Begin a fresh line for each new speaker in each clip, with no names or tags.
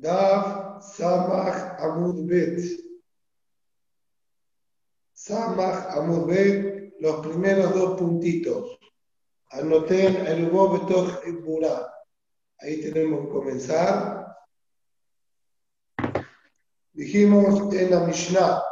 Dav Samach Amud Bet. Samach Amud Bet, los primeros dos puntitos. Anoten el y Burá. Ahí tenemos que comenzar. Dijimos en la Mishnah,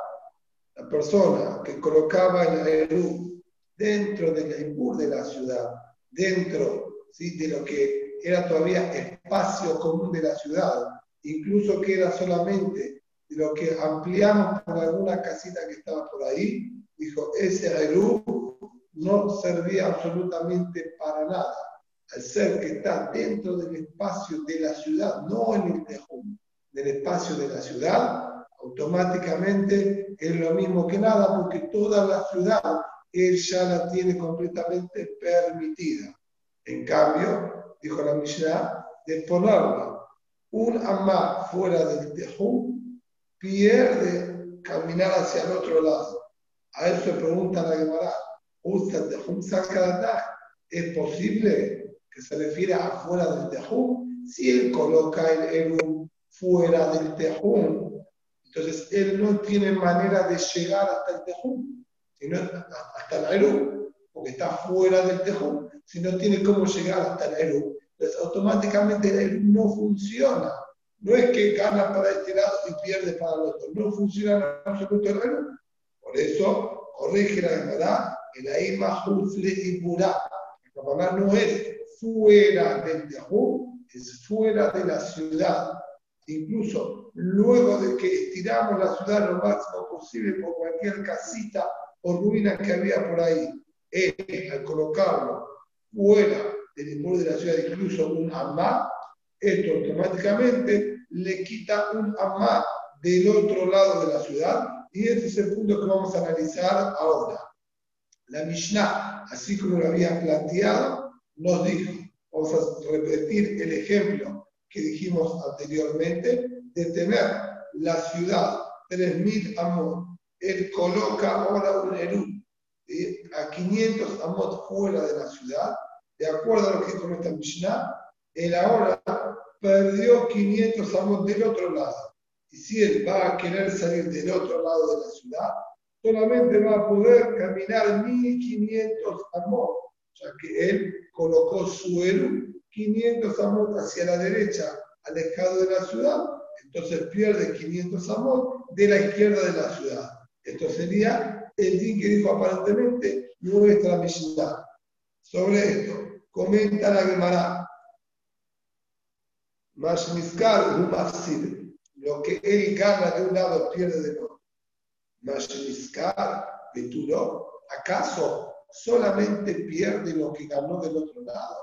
la persona que colocaba el Eru dentro del Ibur de la ciudad, dentro ¿sí? de lo que era todavía espacio común de la ciudad, incluso que era solamente lo que ampliamos por alguna casita que estaba por ahí, dijo, ese Eru no servía absolutamente para nada. Al ser que está dentro del espacio de la ciudad, no en el tejum, del espacio de la ciudad, automáticamente es lo mismo que nada, porque toda la ciudad él ya la tiene completamente permitida. En cambio, dijo la Mishnah, de ponerla un amá fuera del tejum pierde caminar hacia el otro lado. A eso se pregunta la Gemara, ¿usa tejum ¿Es posible que se refiere a fuera del tejum? Si él coloca el eru fuera del tejum, entonces él no tiene manera de llegar hasta el tejum, sino hasta el eru, porque está fuera del tejum, si no tiene cómo llegar hasta el eru entonces automáticamente él no funciona. No es que gana para este lado y pierde para el otro. No funciona en absoluto reloj. Por eso, corrige la verdad, el Aima Jufle y Burá. La no es fuera del Yahoo, es fuera de la ciudad. Incluso luego de que estiramos la ciudad lo máximo posible por cualquier casita o ruina que había por ahí, él, al colocarlo fuera del muro de la ciudad incluso un amá, esto automáticamente le quita un amá del otro lado de la ciudad y ese es el punto que vamos a analizar ahora. La Mishnah, así como lo había planteado, nos dijo, vamos a repetir el ejemplo que dijimos anteriormente, de tener la ciudad 3.000 amot, él coloca ahora un erú a 500 amot fuera de la ciudad, de acuerdo a lo que dijo esta Mishnah, él ahora perdió 500 amos del otro lado. Y si él va a querer salir del otro lado de la ciudad, solamente va a poder caminar 1500 amos, ya que él colocó su héroe 500 amos hacia la derecha, alejado de la ciudad, entonces pierde 500 amos de la izquierda de la ciudad. Esto sería el din que dijo aparentemente nuestra Mishnah. Sobre esto, comenta la Gemara. Mashmiskar un Lo que él gana de un lado pierde del otro. Mashmiskar Beturo. ¿Acaso solamente pierde lo que ganó del otro lado?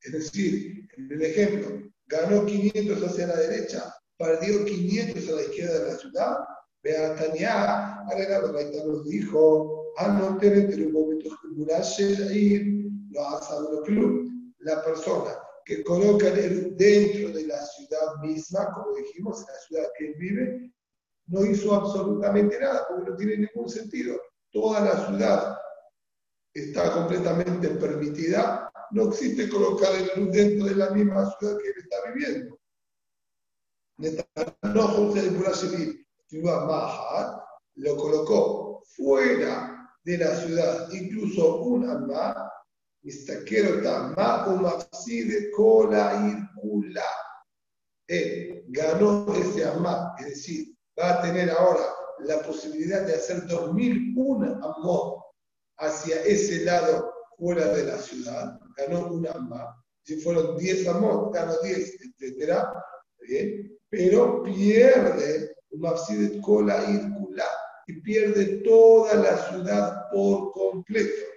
Es decir, en el ejemplo, ganó 500 hacia la derecha, perdió 500 a la izquierda de la ciudad. Beatania, Arenado nos dijo, no tener un momento ir lo club. La persona que coloca dentro de la ciudad misma, como dijimos, en la ciudad que él vive, no hizo absolutamente nada, porque no tiene ningún sentido. Toda la ciudad está completamente permitida, no existe colocar el luz dentro de la misma ciudad que él está viviendo. lo colocó fuera de la ciudad, incluso un más él ganó ese amá, es decir, va a tener ahora la posibilidad de hacer 2001 amor hacia ese lado fuera de la ciudad. Ganó un amá. Si fueron 10 amor, ganó 10, etc. Pero pierde un cola y pierde toda la ciudad por completo.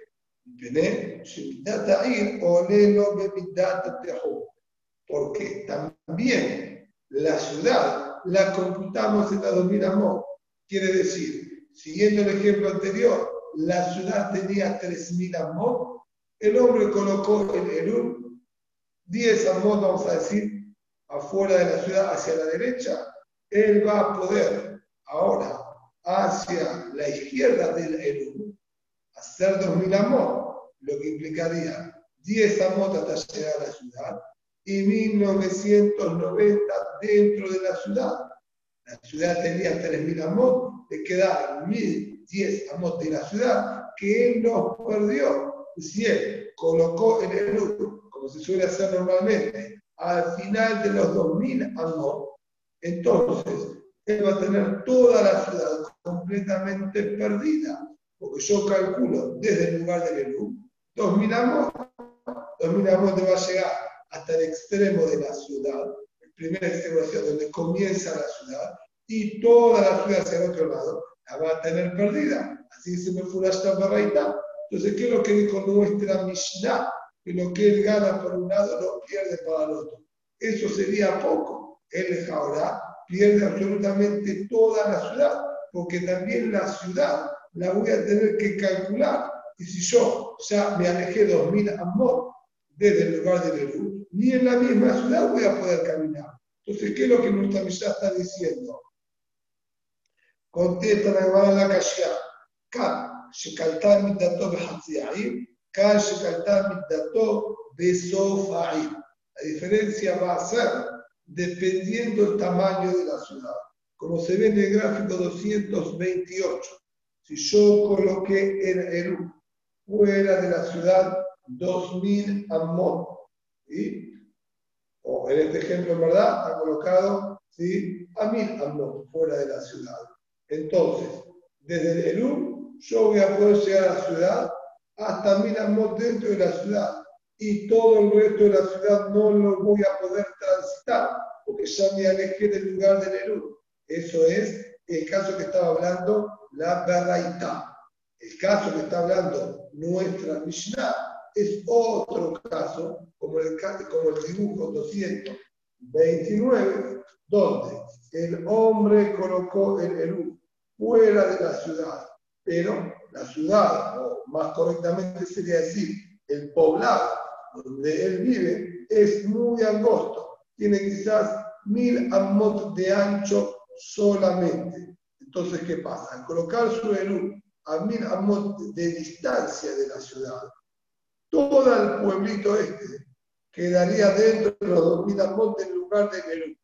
Porque también la ciudad la computamos en la 2000 amor. Quiere decir, siguiendo el ejemplo anterior, la ciudad tenía 3000 amor, el hombre colocó en el 10 amor, vamos a decir, afuera de la ciudad hacia la derecha, él va a poder ahora hacia la izquierda del Eru hacer 2000 amot, lo que implicaría 10 amot hasta llegar a la ciudad, y 1990 dentro de la ciudad. La ciudad tenía 3.000 amot, le quedaron 1.010 amot de la ciudad que él nos perdió. Si él colocó en el lugar, como se suele hacer normalmente, al final de los 2.000 amot, entonces él va a tener toda la ciudad completamente perdida. Porque yo calculo desde el lugar del Elú, 2.000 amot, 2.000 amot te va a llegar hasta el extremo de la ciudad, el primer extremo de donde comienza la ciudad, y toda la ciudad hacia el otro lado la va a tener perdida. Así dice Mefurashta Barraita. Entonces, ¿qué es lo que dijo nuestra Mishnah? Que lo que él gana por un lado lo pierde para el otro. Eso sería poco. Él ahora pierde absolutamente toda la ciudad, porque también la ciudad la voy a tener que calcular. Y si yo ya me alejé 2.000 amor desde el lugar de Lerú, ni en la misma ciudad voy a poder caminar. Entonces, ¿qué es lo que nuestra Mishnah está diciendo? Contesta la hermana la Kashia. Kan, Shekaltá Mitato Behatziaim, Kan, Shekaltá Mitato Besofaim. La diferencia va a ser dependiendo el tamaño de la ciudad. Como se ve en el gráfico 228, si yo coloqué en Eru fuera de la ciudad 2000 amot, ¿sí? o en este ejemplo en verdad ha colocado ¿sí? a 1000 amot fuera de la ciudad. Entonces, desde el yo voy a poder llegar a la ciudad hasta Miramot dentro de la ciudad y todo el resto de la ciudad no lo voy a poder transitar porque ya me alejé del lugar del Elú. Eso es el caso que estaba hablando la Beraita. El caso que está hablando nuestra Mishnah es otro caso, como el, como el dibujo 229, donde el hombre colocó el Elú fuera de la ciudad, pero la ciudad, o más correctamente sería decir, el poblado donde él vive, es muy angosto, tiene quizás mil amot de ancho solamente. Entonces, ¿qué pasa? Al colocar su elú a mil amot de distancia de la ciudad, todo el pueblito este quedaría dentro de los dos mil amot del lugar de Elú.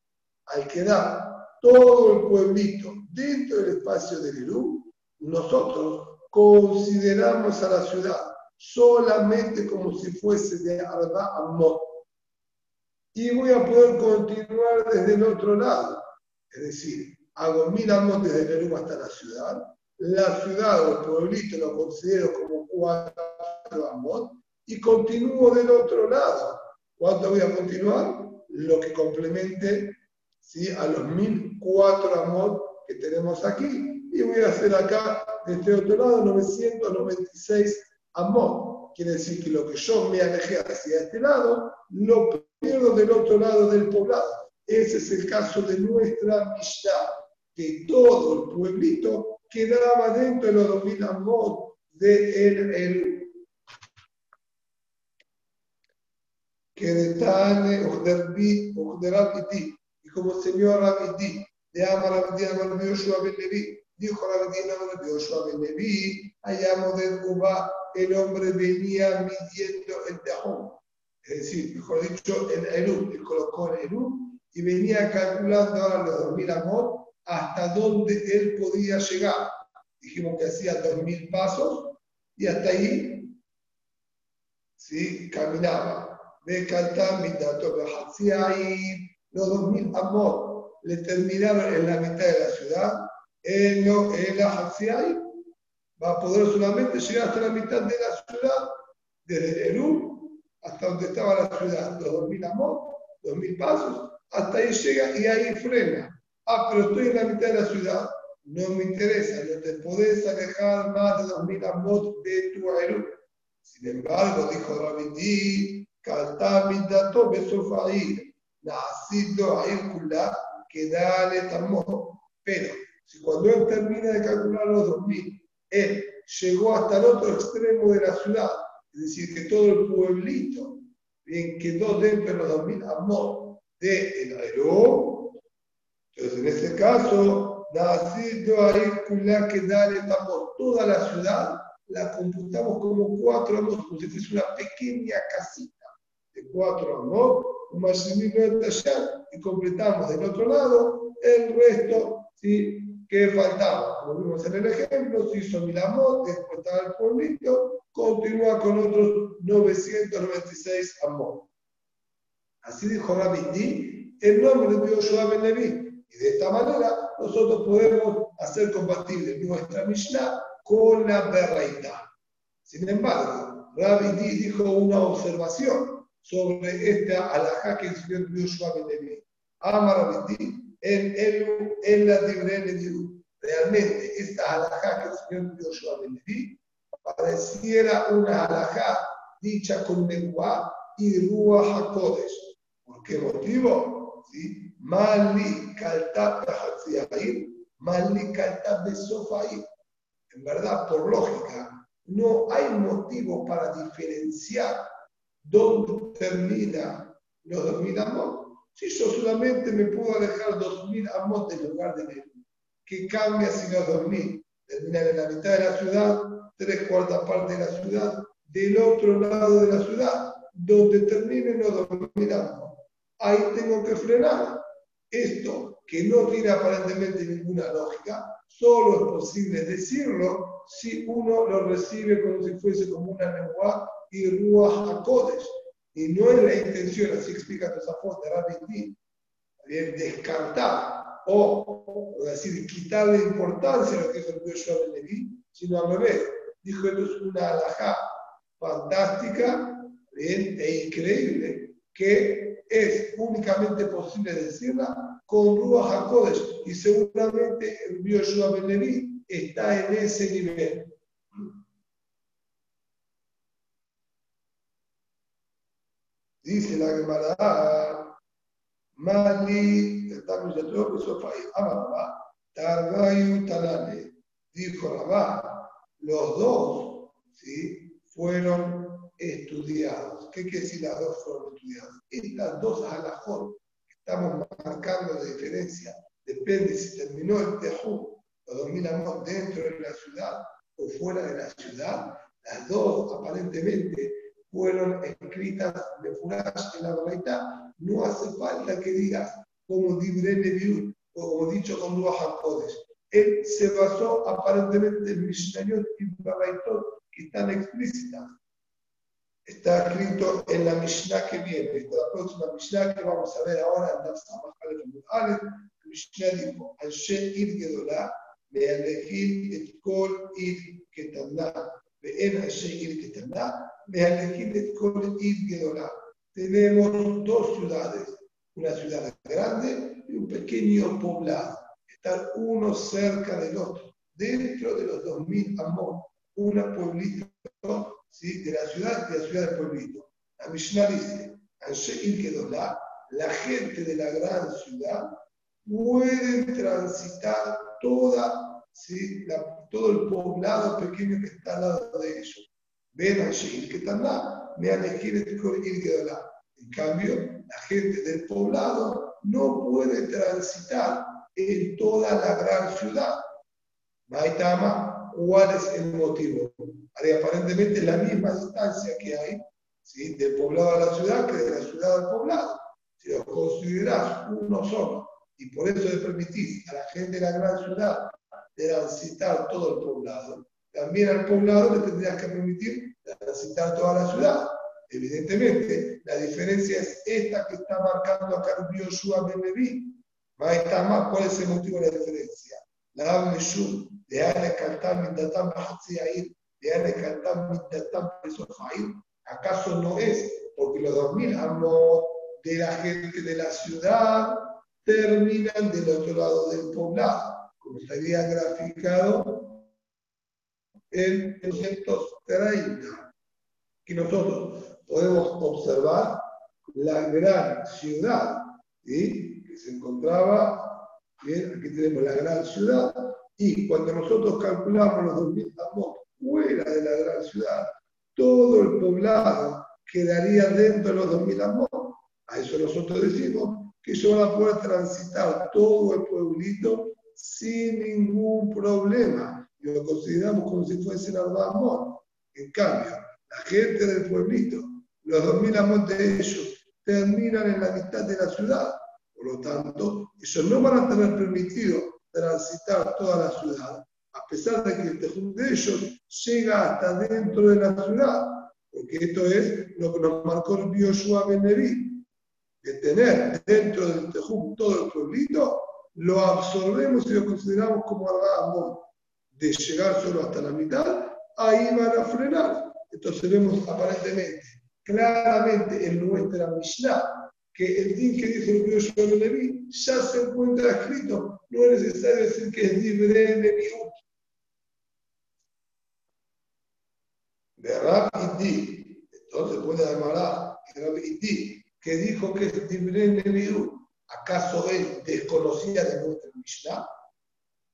Al quedar todo el pueblito dentro del espacio del Irú, nosotros consideramos a la ciudad solamente como si fuese de Arba Amot. Y voy a poder continuar desde el otro lado. Es decir, hago mil Amot desde Irú hasta la ciudad. La ciudad o el pueblito lo considero como cuatro Amot y continúo del otro lado. ¿Cuánto voy a continuar? Lo que complemente ¿sí? a los 1004 amot que tenemos aquí. Y voy a hacer acá, de este otro lado, 996 amot. Quiere decir que lo que yo me alejé hacia este lado, lo pierdo del otro lado del poblado. Ese es el caso de nuestra Mishnah, que todo el pueblito quedaba dentro de los 2000 amot de el, el que de Tane, Ojderbi, Ojderabiti, como señor Rabidí, de ama Rabidí, ama Yoshua Ben Levi, dijo Rabidí, ama Yoshua Ben Levi, allá de Cuba, el hombre venía midiendo el tejón. Es decir, mejor dicho, el Elú, él colocó el Elú y venía calculando ahora los 2000 amot hasta dónde él podía llegar. Dijimos que hacía 2000 pasos y hasta ahí ¿sí? caminaba. Ve los 2.000 amor le terminaron en la mitad de la ciudad, en, lo, en la va a poder solamente llegar hasta la mitad de la ciudad, desde el hasta donde estaba la ciudad, los 2.000 amor, 2.000 pasos, hasta ahí llega y ahí frena. Ah, pero estoy en la mitad de la ciudad, no me interesa, no te podés alejar más de 2.000 amot de tu Eru. Sin embargo, dijo Rabindí, Kaltamitato Besofair, nacido a Hércules que dale tamor. Pero si cuando él termina de calcular los 2000, él llegó hasta el otro extremo de la ciudad, es decir, que todo el pueblito bien, quedó dentro de los 2000 amor de el aero, entonces en ese caso, nacido a Hércules que dale tamor. Toda la ciudad la computamos como cuatro amor, como si fuese una pequeña casita de cuatro amor un y completamos del otro lado el resto ¿sí? que faltaba. Como vimos en el ejemplo, se hizo Milamot, después estaba el pueblito, continúa con otros 996 amor. Así dijo Rabbi el nombre de Yoshua Ben Levi. Y de esta manera nosotros podemos hacer compatible nuestra Mishnah con la Berreita. Sin embargo, Rabbi dijo una observación sobre esta alajá que enseñó Yoshua Ben Levi. Ama Rabbi en, en, en la de Realmente, esta alajá que enseñó Yoshua Ben Levi pareciera una alajá dicha con lengua y Ruach HaKodesh. ¿Por qué motivo? ¿Sí? En verdad, por lógica, no hay motivo para diferenciar dónde termina los 2000 amos. Si yo solamente me puedo alejar 2000 amos del lugar de él, ¿qué cambia si los 2000 terminan en la mitad de la ciudad, tres cuartas partes de la ciudad, del otro lado de la ciudad, donde terminen los 2000 amos? ahí tengo que frenar. Esto, que no tiene aparentemente ninguna lógica, solo es posible decirlo si uno lo recibe como si fuese como una lengua y Ruach HaKodesh. Y no es la intención, así explica Tosafot de bien descartar o, decir, quitarle importancia a lo que es el Yoshua Levi, sino al revés. Dijo, esto es una alajá fantástica bien, e increíble que es únicamente posible decirla con Ruach HaKodesh y seguramente el Yoshua Ben está en ese nivel. Dice la Gemara, Mali, estamos ya todo que Amababa, Targayu Tanane, dijo Rabá, los dos, ¿sí? Fueron estudiados. ¿Qué quiere decir las dos fueron estudiadas? Estas dos alajot que estamos marcando de diferencia, depende si terminó el tejú, lo dominamos dentro de la ciudad o fuera de la ciudad. Las dos aparentemente fueron escritas de Furash en la verdad. No hace falta que digas como Dibre Neviut o como dicho con Ruach. Él se basó aparentemente en Mishnayot y Baraitot que están explícitas está escrito en la Mishnah que viene, esta la próxima Mishnah que vamos a ver ahora en la Mishnah dijo, Anshe ir gedolá, me elegir et kol ir ketandá, en Anshe ir ketandá, me elegir et kol ir gedolá. Tenemos dos ciudades, una ciudad grande y un pequeño poblado. Están uno cerca del otro, dentro de los 2000 amor, una pueblito ¿sí? de la ciudad de la ciudad del pueblito. La Mishnah dice, la, la gente de la gran ciudad puede transitar toda, ¿sí? todo el poblado pequeño que está al lado de ellos. Ven allí, que están lá, me han elegido En cambio, la gente del poblado no puede transitar en toda la gran ciudad. Maitama, cuál es el motivo. aparentemente la misma distancia que hay ¿sí? del poblado a la ciudad que de la ciudad al poblado. Si lo consideras uno solo y por eso le permitís a la gente de la gran ciudad transitar todo el poblado, también al poblado le tendrías que permitir transitar toda la ciudad. Evidentemente, la diferencia es esta que está marcando acá el Yoshua Ben ¿Cuál es el motivo de la diferencia? La Meshul de cantar ¿acaso no es? Porque los 2000 amos de la gente de la ciudad terminan del otro lado del poblado, como estaría graficado en 230, que nosotros podemos observar la gran ciudad, que se encontraba, bien, aquí tenemos la gran ciudad, y cuando nosotros calculamos los 2.000 amos fuera de la gran ciudad, todo el poblado quedaría dentro de los 2.000 amos. A eso nosotros decimos que yo van a poder transitar todo el pueblito sin ningún problema. Y lo consideramos como si fuesen amor. En cambio, la gente del pueblito, los 2.000 amos de ellos, terminan en la mitad de la ciudad. Por lo tanto, ellos no van a tener permitido transitar toda la ciudad, a pesar de que el tejum de ellos llega hasta dentro de la ciudad, porque esto es lo que nos marcó el Bioshua Beneví, de tener dentro del tejum todo el pueblito, lo absorbemos y lo consideramos como algo de llegar solo hasta la mitad, ahí van a frenar. Entonces vemos aparentemente, claramente en nuestra Mishnah, que el din que dijo el Bioshua Beneví ya se encuentra escrito, no es necesario decir que es libre de Neviut. de Rab. Entonces puede llamar Rab Indi, que dijo que es Dibre Neviut. ¿Acaso él desconocía de nuestra Mishnah?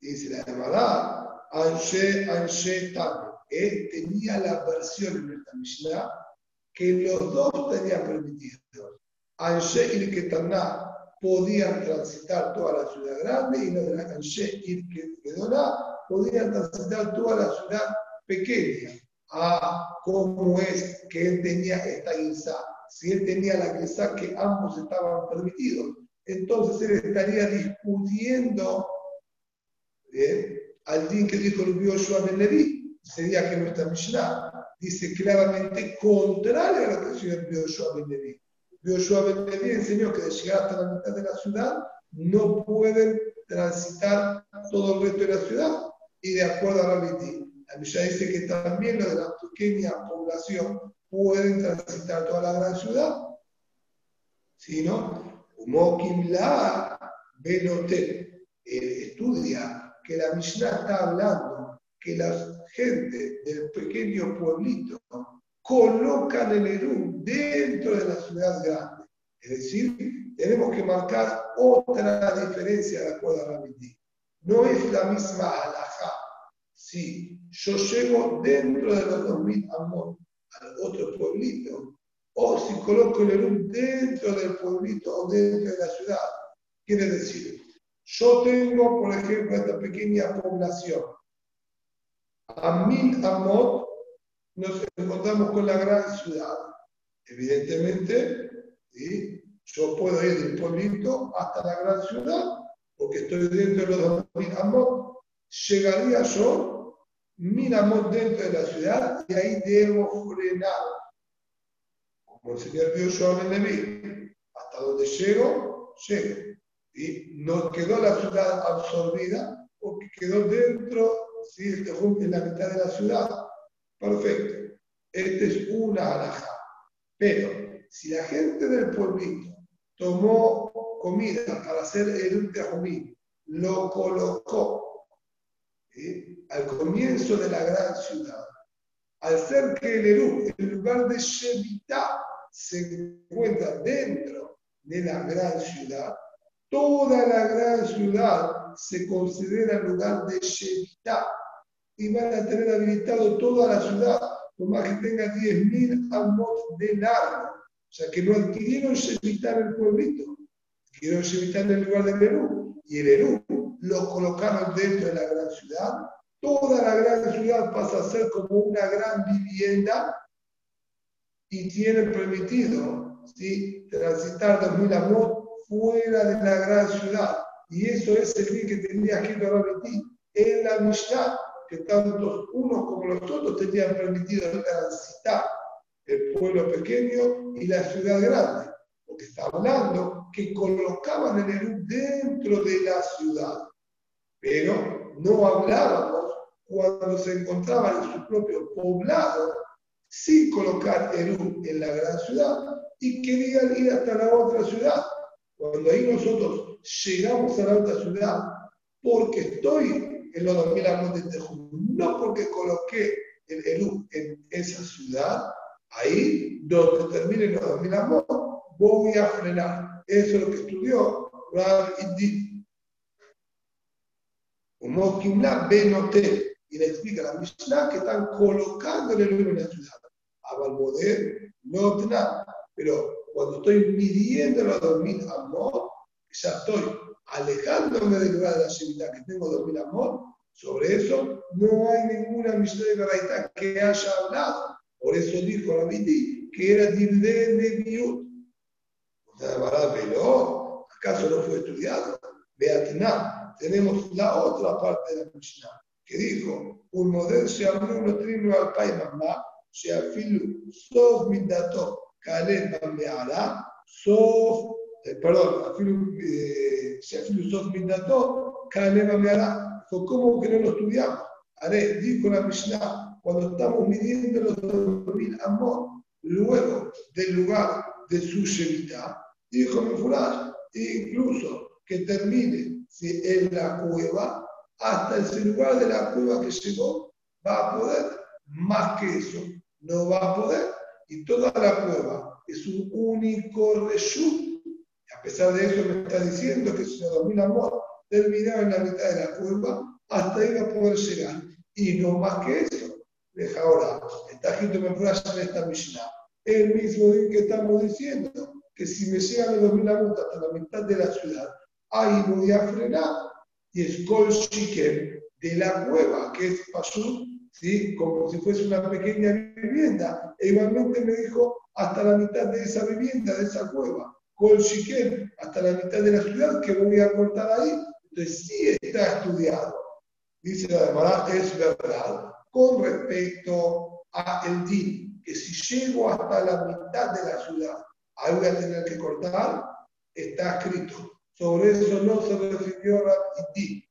Dice la llamará Anshe Anshe Tam. Él tenía la versión en nuestra Mishnah que los dos tenían permitido. Anshe y Ketaná podían transitar toda la ciudad grande y los de Anshe y Kedoná podían transitar toda la ciudad pequeña a cómo es que él tenía esta guisa. Si él tenía la guisa que ambos estaban permitidos, entonces él estaría discutiendo al din que dijo el Bioshua Ben Levi, sería que nuestra Mishnah dice claramente contrario a lo que decía el Bioshua Ben Levi. Bioshua Ben Levi enseñó que de llegar hasta la mitad de la ciudad no pueden transitar todo el resto de la ciudad y de acuerdo a Rabbi la Mishnah dice que también los de la pequeña población pueden transitar toda la gran ciudad. Si no, La Benotel estudia que la Mishnah está hablando que la gente del pequeño pueblito colocan el Eru dentro de la ciudad grande. Es decir, tenemos que marcar otra diferencia de acuerdo a la No es la misma alhaja si yo llego dentro de los 2000 amor al otro pueblito, o si coloco el Erum dentro del pueblito o dentro de la ciudad, quiere decir, yo tengo, por ejemplo, esta pequeña población. A mil amor nos encontramos con la gran ciudad. Evidentemente, yo puedo ir del pueblito hasta la gran ciudad, porque estoy dentro de los 2000 amor. Llegaría yo miramos dentro de la ciudad y ahí debo frenar. Como el Señor Joshua Ben Leví, hasta donde llego, llego. Y no quedó la ciudad absorbida porque quedó dentro, ¿sí? En la mitad de la ciudad. Perfecto. Esta es una alhaja. Pero si la gente del pueblito tomó comida para hacer el ultrajumí, lo colocó al comienzo de la gran ciudad. Al ser que el Eru, el lugar de Shevita, se encuentra dentro de la gran ciudad, toda la gran ciudad se considera lugar de Shevita y van a tener habilitado toda la ciudad, por más que tenga 10.000 amos de largo. O sea que no adquirieron Shevita en el pueblito, adquirieron Shevita en el lugar del Eru. Y el Eru lo colocaron dentro de la gran ciudad toda la gran ciudad pasa a ser como una gran vivienda y tiene permitido ¿sí? transitar 2000 amor fuera de la gran ciudad. Y eso es el bien que tenía que repetir en la Mishnah, que tanto unos como los otros tenían permitido transitar el pueblo pequeño y la ciudad grande. Porque está hablando que colocaban el Eru dentro de la ciudad. Pero no hablábamos cuando se encontraban en su propio poblado, sin colocar Eru en la gran ciudad, y querían ir hasta la otra ciudad. Cuando ahí nosotros llegamos a la otra ciudad, porque estoy los 2000 años de Tejú, no porque coloqué el Eru en esa ciudad, ahí donde terminen los 2000 años, voy a frenar. Eso es lo que estudió Rab Indi. Como Kimla Benote y le explica a la Mishnah que están colocando el en la ciudad. Abalmoder, no nada. Pero cuando estoy midiendo los 2000 amor, ya estoy alejándome del lugar de la ciudad que tengo 2000 amor, sobre eso no hay ninguna Mishnah de Baraita que haya hablado. Por eso dijo Rabiti que era de Neviut. pero ¿acaso no fue estudiado? Beatná, tenemos la otra parte de la Mishnah, que dijo, un modelo se abrió un trino al país mamá, se afilu, sof dato kalem bambeara, sof, eh, perdón, eh, kalem bambeara. ¿Cómo que no lo estudiamos? Haré, dijo la Mishnah, cuando estamos midiendo los 2000 amor, luego del lugar de su Shemitah, dijo Mefurash, incluso que termine si en la cueva, hasta ese lugar de la cueva que llegó, va a poder, más que eso, no va a poder, y toda la cueva es un único reshut. Pesar de eso me está diciendo que si los mil amor terminaba en la mitad de la cueva, hasta va a poder llegar. Y no más que eso. Deja ahora, está escrito en esta Mishnah. El mismo día que estamos diciendo que si me llegan los mil amot hasta la mitad de la ciudad, ahí voy a frenar. Y es Kol de la cueva, que es Pashut, ¿sí? como si fuese una pequeña vivienda. E igualmente me dijo hasta la mitad de esa vivienda, de esa cueva. Kol hasta la mitad de la ciudad, que voy a cortar ahí. Entonces sí está estudiado. Dice la demora, es verdad, con respecto a el DIN, que si llego hasta la mitad de la ciudad, ahí voy a tener que cortar, está escrito. Sobre eso no se refirió Rabbi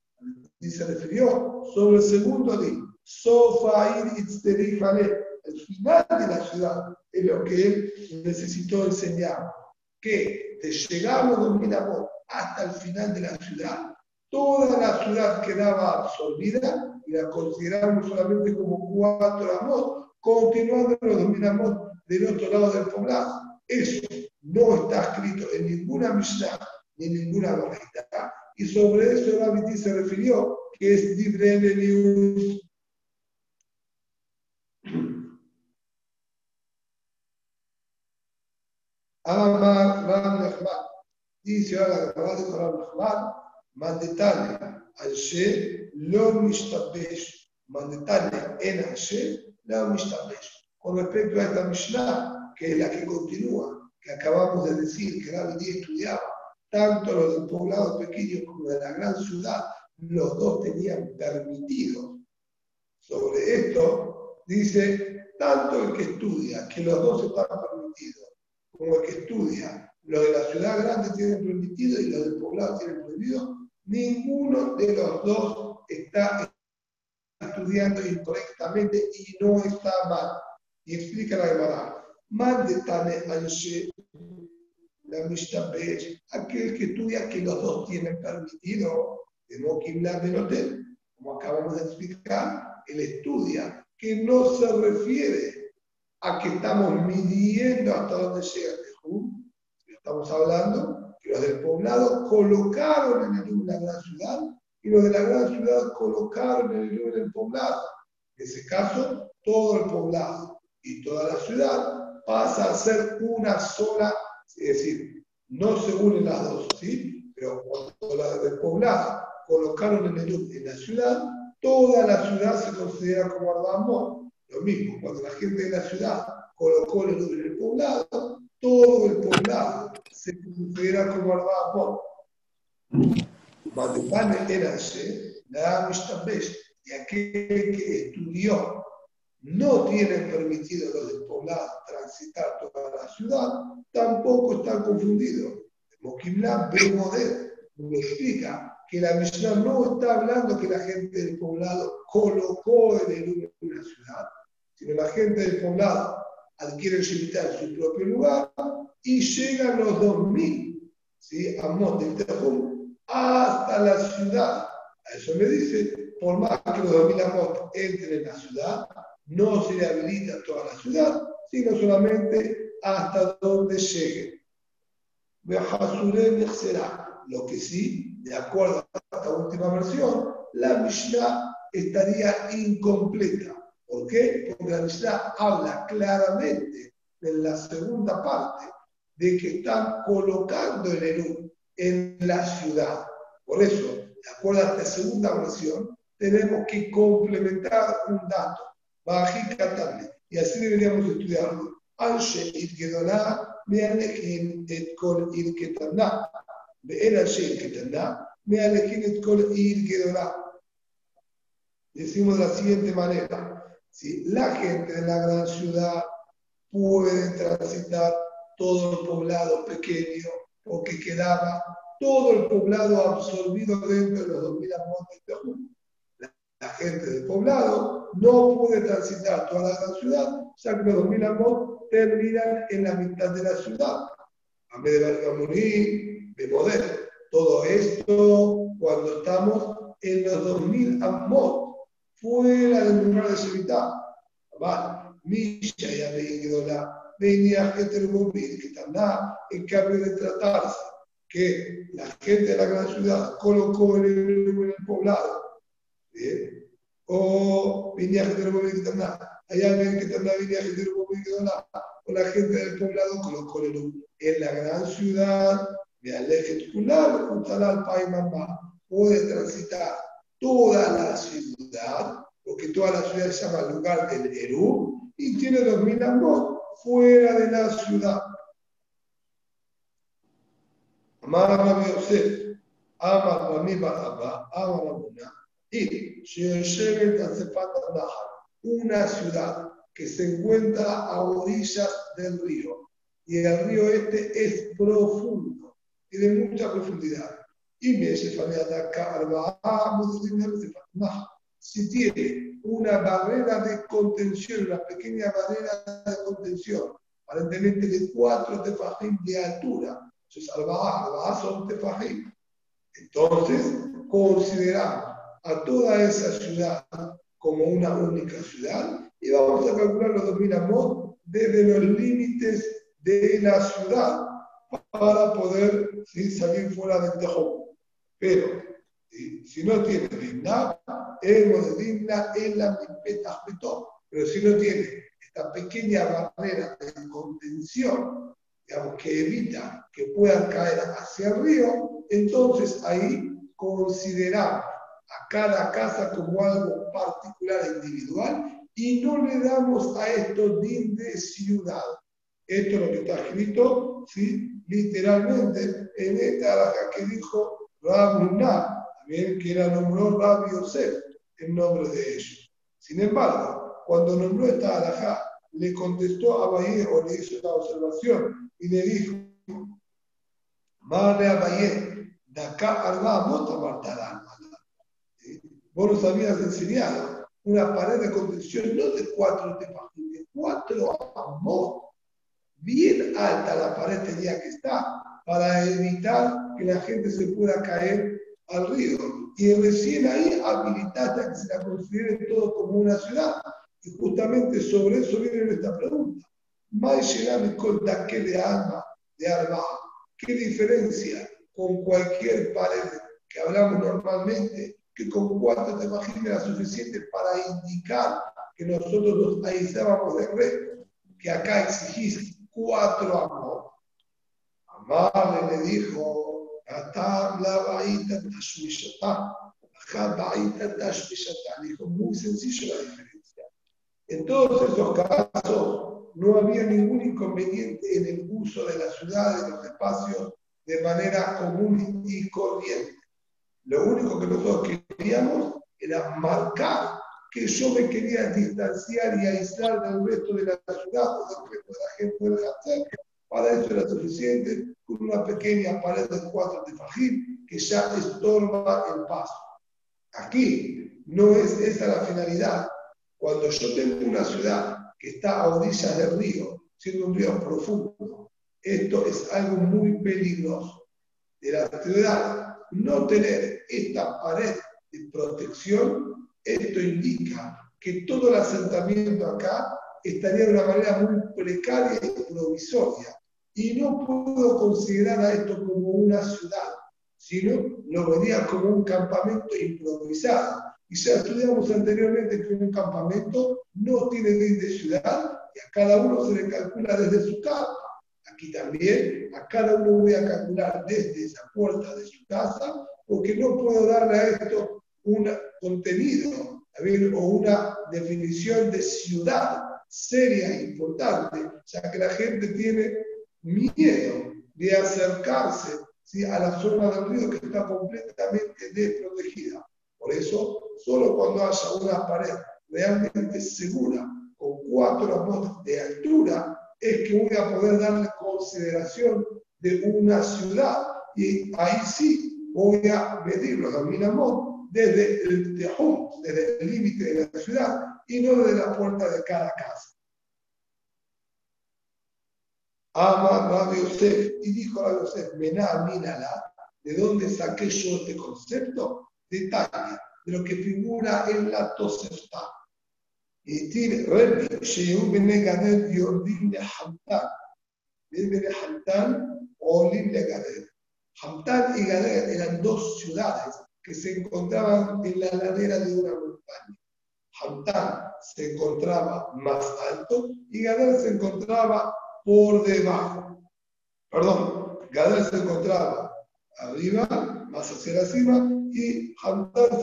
ni se refirió sobre el segundo día. Sofair el final de la ciudad, es lo que él necesitó enseñar. Que de llegar a los hasta el final de la ciudad, toda la ciudad quedaba absorbida y la consideramos solamente como cuatro amos, continuando los dominamos del otro lado del poblado. Eso no está escrito en ninguna Mishnah ni ninguna barrita. Y sobre eso Rabbi se refirió, que es libre de Amar Ram Nechman. Dice ahora la Gemara de Ram Nechman, mandetale al She lo mishtabesh. Mandetale en al lo mishtabesh. Con respecto a esta Mishnah, que es la que continúa, que acabamos de decir que Rabbi estudiaba tanto los del poblado pequeño como de la gran ciudad, los dos tenían permitido. Sobre esto dice, tanto el que estudia, que los dos están permitidos, como el que estudia, los de la ciudad grande tienen permitido y los del poblado tienen prohibido, ninguno de los dos está estudiando incorrectamente y no está mal. Y explica la Gemara. Mande tane la Mishtabech, aquel que estudia que los dos tienen permitido, de no del hotel, como acabamos de explicar, él estudia que no se refiere a que estamos midiendo hasta dónde llega el Tejún, estamos hablando que los del poblado colocaron en el la gran ciudad y los de la gran ciudad colocaron en el en el poblado. En ese caso, todo el poblado y toda la ciudad pasa a ser una sola es decir, no se unen las dos, ¿sí? Pero cuando la del poblado colocaron en, el, en la ciudad, toda la ciudad se considera como Ardamón. Lo mismo, cuando la gente de la ciudad colocó el en el poblado, todo el poblado se considera como Ardamón. Madepane era la y aquel que estudió no tienen permitido los del poblado transitar toda la ciudad, tampoco están confundidos. Moquimla Bemoder me explica que la misión no está hablando que la gente del poblado colocó en el una ciudad, sino la gente del poblado adquiere en su propio lugar y llegan los 2000 ¿sí? a Monte hasta la ciudad. A eso me dice, por más que los 2000 Amot entren en la ciudad, no se le habilita toda la ciudad, sino solamente hasta donde llegue. Lo que sí, de acuerdo a esta última versión, la Mishnah estaría incompleta. ¿Por qué? Porque la Mishnah habla claramente en la segunda parte de que están colocando el Elú en la ciudad. Por eso, de acuerdo a esta segunda versión, tenemos que complementar un dato, Bajikatable, y así deberíamos estudiarlo. Anshe Itgedoná, Meanekin Etkol Itgetamná, Be'el Anshe Itgetamná, Meanekin Etkol Itgedoná. Decimos de la siguiente manera si la gente de la gran ciudad puede transitar todo el poblado pequeño, porque quedaba todo el poblado absorbido dentro de los 2000 montes de Juno. La, gente del poblado no puede transitar toda la gran ciudad, ya que los 2000 amos terminan en la mitad de la ciudad. A vez de Bargamuní, de poder. Todo esto cuando estamos en los 2000 amos, fuera del lugar de Shevitá. Misha ya la venía gente que está en cambio de tratarse que la gente de la gran ciudad colocó en el, en el poblado. ¿bien? O venía gente móvil que está hay alguien que está venía gente está o la gente del poblado colocó en, el, en la gran ciudad de Alejet Kular, Utalal Paimamba, puede transitar toda la ciudad, porque toda la ciudad se llama lugar del Eru, y tiene dos mil ambos fuera de la ciudad. Amar Rabbi Yosef, Amar Rami Barabá, Amar Rabuna, y Sheoshevet Azefat Nahar, una ciudad que se encuentra a orillas del río, y el río este es profundo, tiene mucha profundidad. Y me si tiene una barrera de contención, una pequeña barrera de contención, aparentemente de cuatro tefajim de altura, entonces albaá, son tefajim. Entonces, consideramos a toda esa ciudad como una única ciudad. Y vamos a calcular los 2000 amos desde los límites de la ciudad para poder salir fuera del tejón. Pero si no tiene digna, el de digna es la Pero si no tiene esta pequeña barrera de contención, digamos, que evita que puedan caer hacia el río, entonces ahí consideramos a cada casa como algo particular e individual y no le damos a esto din de ciudad. Esto es lo que está escrito, ¿sí? literalmente, en esta que dijo Rab también que era nombró Rab Yosef en nombre de ellos. Sin embargo, cuando nombró esta alaja, le contestó a Bahía o le hizo una observación y le dijo, Madre Abayé, de acá arba mota martarán. Vos nos habías enseñado una pared de contención no de cuatro tefajim, de cuatro amot. Bien alta la pared tenía que estar para evitar que la gente se pueda caer al río. Y recién ahí habilitaste a que se la considere todo como una ciudad. Y justamente sobre eso viene nuestra pregunta. ¿Qué de alma de alma? ¿Qué diferencia con cualquier pared que hablamos normalmente, que con cuatro te imaginas era suficiente para indicar que nosotros nos aislábamos del resto? Que acá exigís cuatro amor. Amar le dijo, la baita Dijo, muy sencillo la diferencia. En todos esos casos no había ningún inconveniente en el uso de la ciudad, de los espacios, de manera común y corriente. Lo único que nosotros queríamos era marcar que yo me quería distanciar y aislar del resto de la ciudad o del resto de la gente del hacer. Para eso era suficiente con una pequeña pared de cuatro de fajín que ya estorba el paso. Aquí no es esa la finalidad. Cuando yo tengo una ciudad que está a orillas del río, siendo un río profundo, esto es algo muy peligroso. De la ciudad no tener esta pared de protección, esto indica que todo el asentamiento acá estaría de una manera muy precaria y provisoria. Y no puedo considerar a esto como una ciudad, sino lo vería como un campamento improvisado. Y ya estudiamos anteriormente que un campamento no tiene ley de ciudad y a cada uno se le calcula desde su casa. Aquí también a cada uno voy a calcular desde esa puerta de su casa porque no puedo darle a esto un contenido o una definición de ciudad seria e importante, ya que la gente tiene miedo de acercarse a la zona del río que está completamente desprotegida. Por eso, solo cuando haya una pared realmente segura, con cuatro amos de altura, es que voy a poder darle consideración de una ciudad. Y ahí sí voy a medir los Aminamot desde el desde el límite de la ciudad y no desde la puerta de cada casa. Ama Yosef y dijo a Yosef, Mená, mínala, ¿de dónde saqué yo este concepto? De Tania, de lo que figura en la Tosefta. Y tiene Rebbe, Sheu Bene Gader Yordim de Hamtan. de Hamtan o Lim de Gader. Hamtan y Gader eran dos ciudades que se encontraban en la ladera de una montaña. Hamtan se encontraba más alto y Gader se encontraba por debajo. Perdón, Gadel se encontraba arriba, más hacia la cima, y Hamdan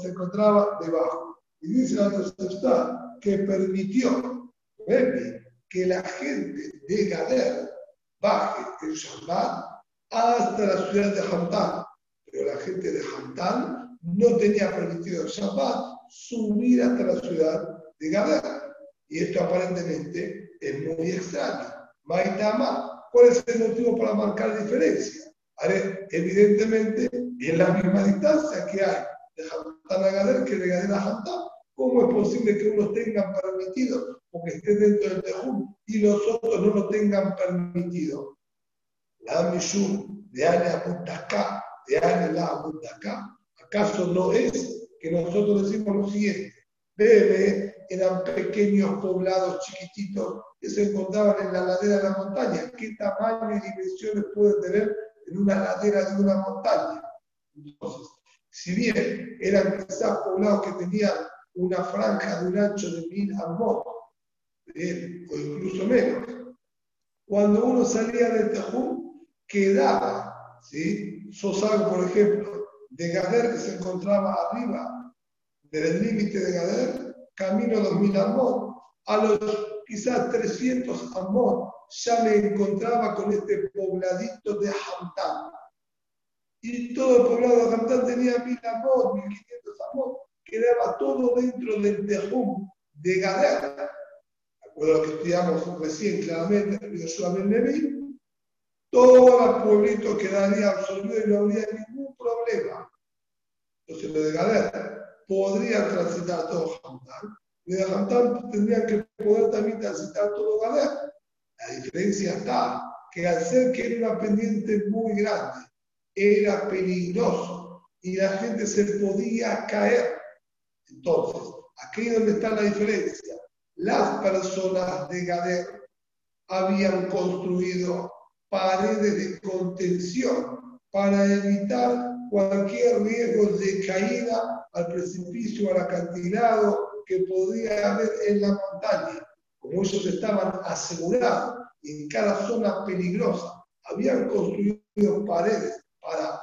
se, encontraba debajo. Y dice la Tosefta que permitió que la gente de Gader baje el Shabbat hasta la ciudad de Hamdan. Pero la gente de Hamdan no tenía permitido el Shabbat subir hasta la ciudad de Gader. Y esto aparentemente es muy extraño. Maitama, ¿cuál es el motivo para marcar diferencia? evidentemente, en la misma distancia que hay de Hamtan a Gader que de Gader a. ¿Cómo es posible que unos tengan permitido o que esté dentro del Tejún y los otros no lo tengan permitido? La Mishum de Ana Abutaka, de Ana la Abutaka, ¿acaso no es que nosotros decimos lo siguiente? Bebe eran pequeños poblados chiquititos que se encontraban en la ladera de la montaña. ¿Qué tamaño y dimensiones puede tener en una ladera de una montaña? Entonces, si bien eran quizás poblados que tenían una franja de un ancho de mil amor, o incluso menos, cuando uno salía de Tejú, quedaba, ¿sí? Sosago, por ejemplo, de Gader que se encontraba arriba del límite de Gader, camino a 2000 amor, a los quizás 300 amor, ya me encontraba con este pobladito de Hamtán. Y todo el poblado de Hamtán tenía 1000 amor, 1500 amor, quedaba todo dentro del Tejum de Gader. De lo que estudiamos recién claramente en Yoshua Ben todo el pueblito quedaría absorbido y no habría ningún problema. Entonces, lo de Gader podría transitar todo Hamtán de Hamtán tendrían que poder también transitar todo Gader. La diferencia está que al ser que era una pendiente muy grande, era peligroso y la gente se podía caer. Entonces, aquí es donde está la diferencia. Las personas de Gader habían construido paredes de contención para evitar cualquier riesgo de caída al precipicio, al acantilado que podía haber en la montaña. Como ellos estaban asegurados en cada zona peligrosa, habían construido paredes para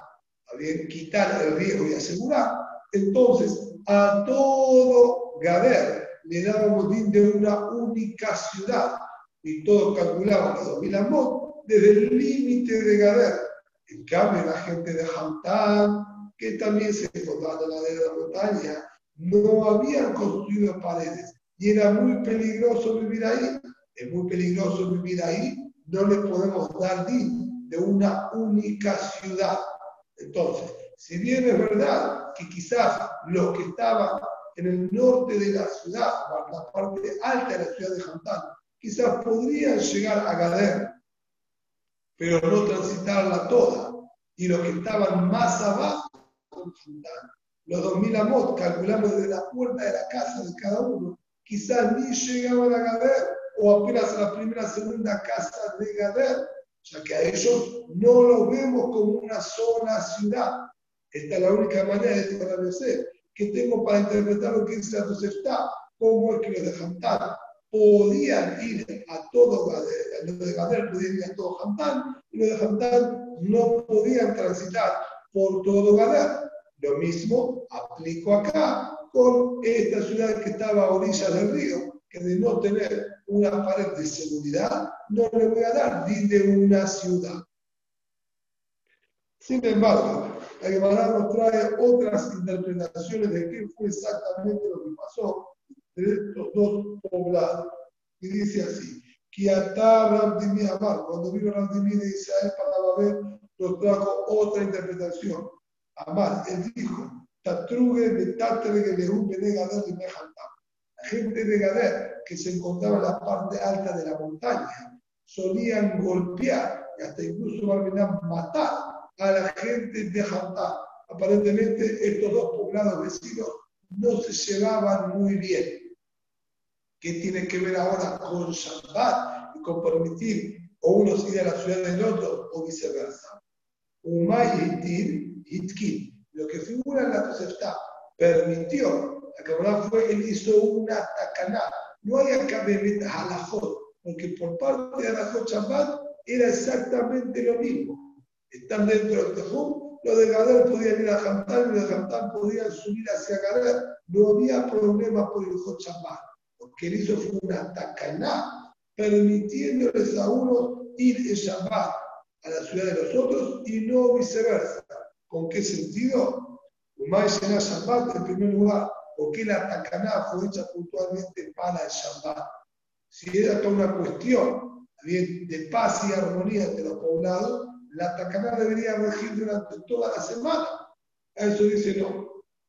quitar el riesgo y asegurar. Entonces, a todo Gader le dábamos de una única ciudad y todos calculaban los 2000 amot desde el límite de Gader. En cambio, la gente de Hamtán, que también se encontraba en la de la montaña, no habían construido paredes y era muy peligroso vivir ahí. Es muy peligroso vivir ahí, no le podemos dar de una única ciudad. Entonces, si bien es verdad que quizás los que estaban en el norte de la ciudad, la parte alta de la ciudad de Jantán, quizás podrían llegar a Gader, pero no transitarla toda. Y los que estaban más abajo, los 2000 amot, calculamos desde la puerta de la casa de cada uno, quizás ni llegaban a Gader o apenas a la primera, segunda casa de Gader, ya que a ellos no los vemos como una sola ciudad. Esta es la única manera de establecer que tengo para interpretar lo que dice la está, cómo es que los de Hamtan podían ir a todo Gader, los de Gader podían ir a todo Hamtan, y los de Hamtan no podían transitar por todo Gader. Lo mismo aplico acá con esta ciudad que estaba a orillas del río, que de no tener una pared de seguridad, no le voy a dar ni de una ciudad. Sin embargo, la Gemara nos trae otras interpretaciones de qué fue exactamente lo que pasó entre estos dos poblados. Y dice así, cuando vino Rabdimi de Israel para Babel, nos trajo otra interpretación. Amar, él dijo, Tatruge de Lehu Benegader de La gente de Gader, que se encontraba en la parte alta de la montaña, solían golpear y hasta incluso matar a la gente de Jantá. Aparentemente estos dos poblados vecinos no se llevaban muy bien. ¿Qué tiene que ver ahora con Shabbat y con permitir o uno ir a la ciudad del otro o viceversa? Umay Hitkin, lo que figura en la Tosefta, permitió, la Kabbalah fue, él hizo una tacaná. No hay acá halajot, porque por parte de halajot Shabbat era exactamente lo mismo. Están dentro del Tejum, los de Gader podían ir a y los de Jantar podían subir hacia Gader. No había problema por el Shabbat que él hizo fue una tacaná, permitiéndoles a unos ir en Shabbat a la ciudad de los otros y no viceversa. ¿Con qué sentido? Umay Shena Shabbat, en primer lugar, porque la tacaná fue hecha puntualmente para el Shabbat. Si era toda una cuestión de paz y armonía entre los poblados, la tacaná debería regir durante toda la semana. A eso dice no.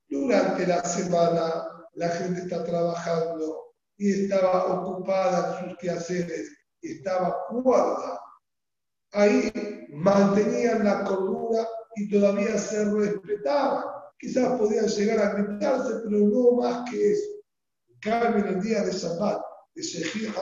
Durante la semana la gente está trabajando, y estaba ocupada en sus quehaceres, estaba guarda. Ahí mantenían la cordura y todavía se respetaban. Quizás podían llegar a gritarse, pero no más que eso. En el día de Shabbat, de Shehir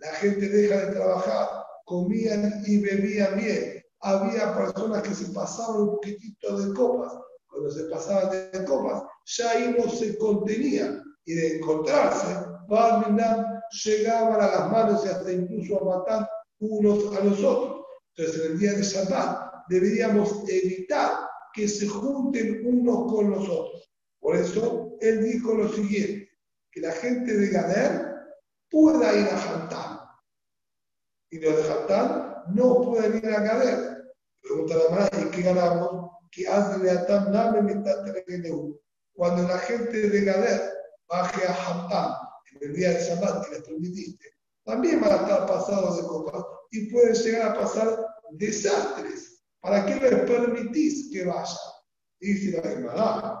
la gente deja de trabajar, comían y bebían bien. Había personas que se pasaban un poquitito de copas. Cuando se pasaban de copas, ya ahí no se contenían y de encontrarse, Barminan llegaban a las manos y hasta incluso a matar unos a los otros. Entonces, en el día de Shabbat deberíamos evitar que se junten unos con los otros. Por eso, él dijo lo siguiente, que la gente de Gader pueda ir a Jantar. Y los de Jantar no pueden ir a Gader. Pregunta la madre, ¿y qué ganamos? Que Atam Name Cuando la gente de Gader baje a Hatam en el día de Shabbat que les permitiste, también van a estar pasados de copas y pueden llegar a pasar desastres. ¿Para qué les permitís que vayan? Dice la Gemara,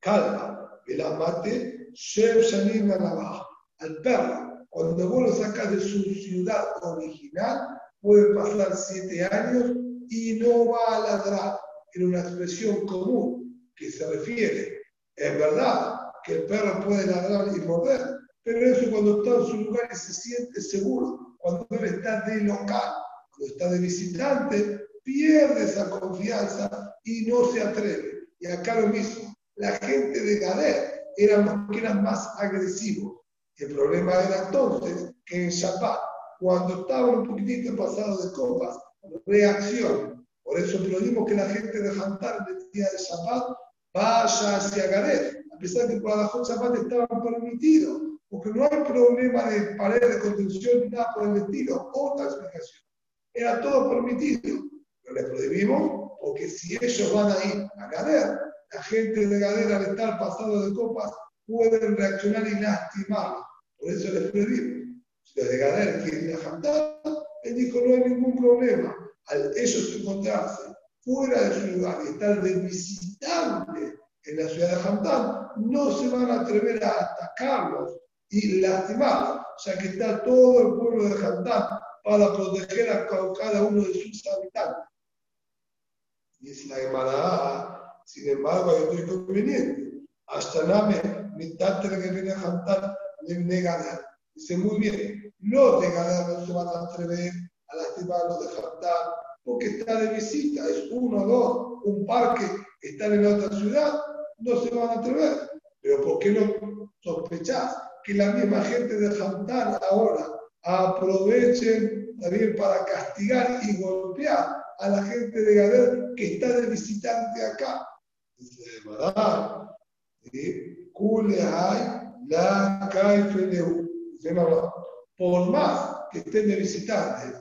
calma, que la mate, Shev Shanim al perro, cuando vos lo sacas de su ciudad original, puede pasar siete años y no va a ladrar. En una expresión común que se refiere, es verdad, que el perro puede ladrar y morder, pero eso cuando está en su lugar y se siente seguro, cuando él está de local, cuando está de visitante, pierde esa confianza y no se atreve. Y acá lo mismo, la gente de Gader eran los que eran más agresivos. El problema era entonces que en Shabbat, cuando estaban un poquitito pasados de copas, reacción. Por eso pedimos que la gente de Jantar el día de Shabbat vaya hacia Gader a pesar de que para la Shabbat estaban permitidos, porque no hay problema de pared de contención ni nada por el estilo, otra explicación. Era todo permitido, les prohibimos porque si ellos van a ir a Gader, la gente de Gader al estar pasado de copas pueden reaccionar y lastimar. Por eso les prohibimos. Si los de Gader quieren ir a Jantar, él dijo no hay ningún problema. Al ellos encontrarse fuera de su lugar y estar de visitante en la ciudad de Hamdan, no se van a atrever a atacarlos y lastimarlos, ya que está todo el pueblo de Hamdan para proteger a cada uno de sus habitantes. Es la Gemara, sin embargo, hay otro inconveniente. Hasta Name, mitad de que viene a Hamdan, le negará. Dice muy bien, los de Gadar no se van a atrever a lastimar a los de Hamdan porque está de visita, es uno, dos, un parque, están en otra ciudad, no se van a atrever. Pero ¿por qué no sospechás que la misma gente de Jantar ahora aprovechen también para castigar y golpear a la gente de Gader que está de visitante acá? Dice, ¿verdad? la por más que estén de visitantes,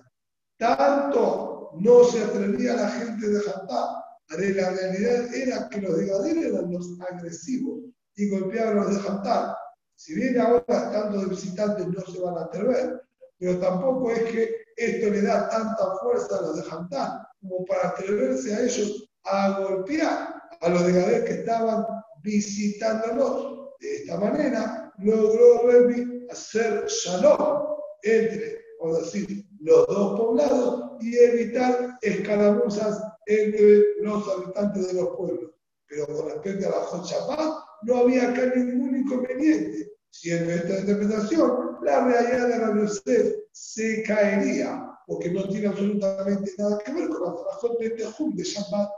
tanto no se atrevía la gente de Jantar. La realidad era que los de Gadir eran los agresivos y golpeaban a los de Jantar. Si bien ahora estando de visitantes no se van a atrever, pero tampoco es que esto le da tanta fuerza a los de Jantar como para atreverse a ellos a golpear a los de Gader que estaban visitándolos. De esta manera logró Revi hacer shalom entre, o decir, los dos poblados y evitar escaramuzas entre los habitantes de los pueblos. Pero con respecto a la Jot no había acá ningún inconveniente. Siendo esta interpretación, la realidad de la Yosef se caería, porque no tiene absolutamente nada que ver con la Zahot de Shabbat.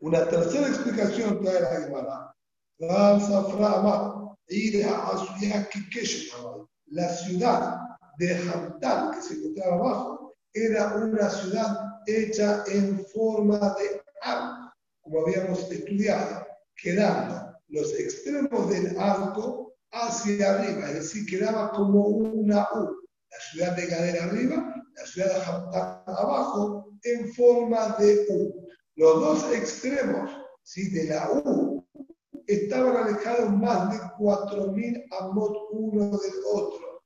Una tercera explicación trae la Gemara. La ciudad de Hamtal, que se encontraba abajo, era una ciudad hecha en forma de arco, como habíamos estudiado, quedando los extremos del arco hacia arriba, es decir, quedaba como una U. La ciudad de Gadera arriba, la ciudad de Hamtal abajo, en forma de U. Los dos extremos ¿sí? de la U estaban alejados más de 4.000 amot uno del otro.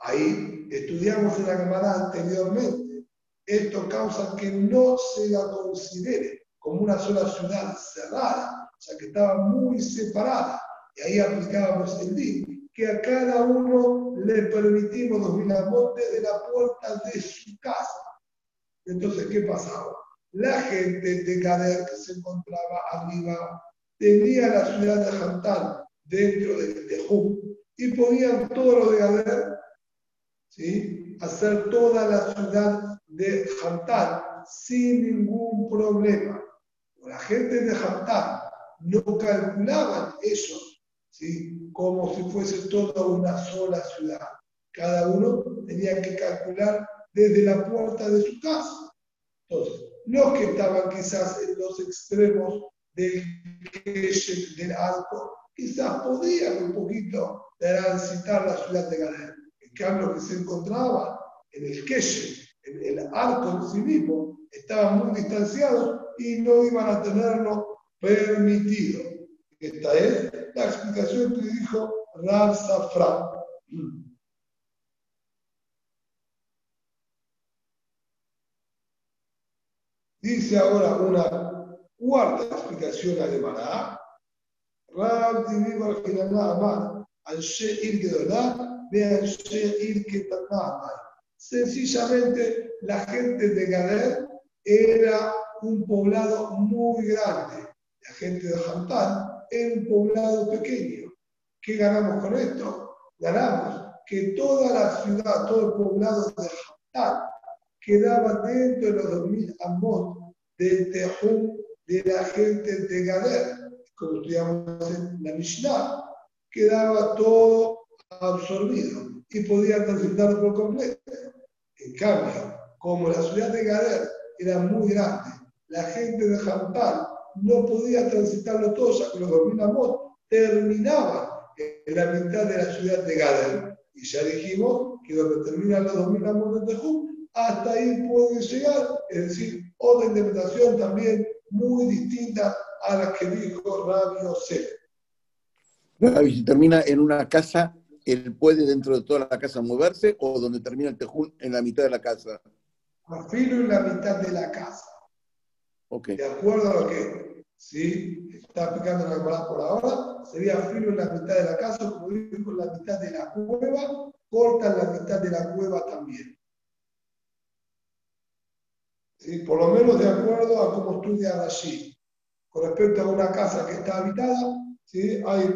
Ahí estudiamos en la cámara anteriormente. Esto causa que no se la considere como una sola ciudad cerrada, o sea que estaba muy separada. Y ahí aplicábamos el DIN, que a cada uno le permitimos 2.000 amot desde la puerta de su casa. Entonces, ¿qué pasaba? La gente de Gader que se encontraba arriba tenía la ciudad de Jantal dentro del Tejú y podían todos los de Gader ¿sí? hacer toda la ciudad de Jantal sin ningún problema. La gente de Jantal no calculaban eso ¿sí? Como si fuese toda una sola ciudad. Cada uno tenía que calcular desde la puerta de su casa. Entonces, los que estaban quizás en los extremos del del arco, quizás podían un poquito transitar la ciudad de Galer. En cambio, que se encontraba en el Keshe, en el arco en sí mismo, estaban muy distanciados y no iban a tenerlo permitido. Esta es la explicación que dijo Rav Safran. Dice ahora una cuarta explicación alemana. Rab Divi Amar, Anshe Ir Gedolá, ve Anshe Ir Sencillamente, la gente de Gader era un poblado muy grande. La gente de Hamtan era un poblado pequeño. ¿Qué ganamos con esto? Ganamos que toda la ciudad, todo el poblado de Hamtan quedaba dentro de los 2000 amos del Tejum de la gente de Gader, como estudiamos en la Mishnah, quedaba todo absorbido y podía transitar por completo. En cambio, como la ciudad de Gader era muy grande, la gente de Jampal no podía transitarlo todo, ya que los 2000 amos terminaban en la mitad de la ciudad de Gader. Y ya dijimos que donde terminan los 2000 amos de Tejum, hasta ahí puede llegar, es decir, otra interpretación también muy distinta a la que dijo Rabio C.
si termina en una casa, ¿él puede dentro de toda la casa moverse o donde termina el tejún en la mitad de la casa?
Afilo en la mitad de la casa.
Okay.
De acuerdo a lo que ¿sí? está aplicando la Gemara por ahora, sería filo en la mitad de la casa, como dijo, en la mitad de la cueva, corta en la mitad de la cueva también. por lo menos de acuerdo a cómo estudia Rashi. Con respecto a una casa que está habitada, ¿sí? hay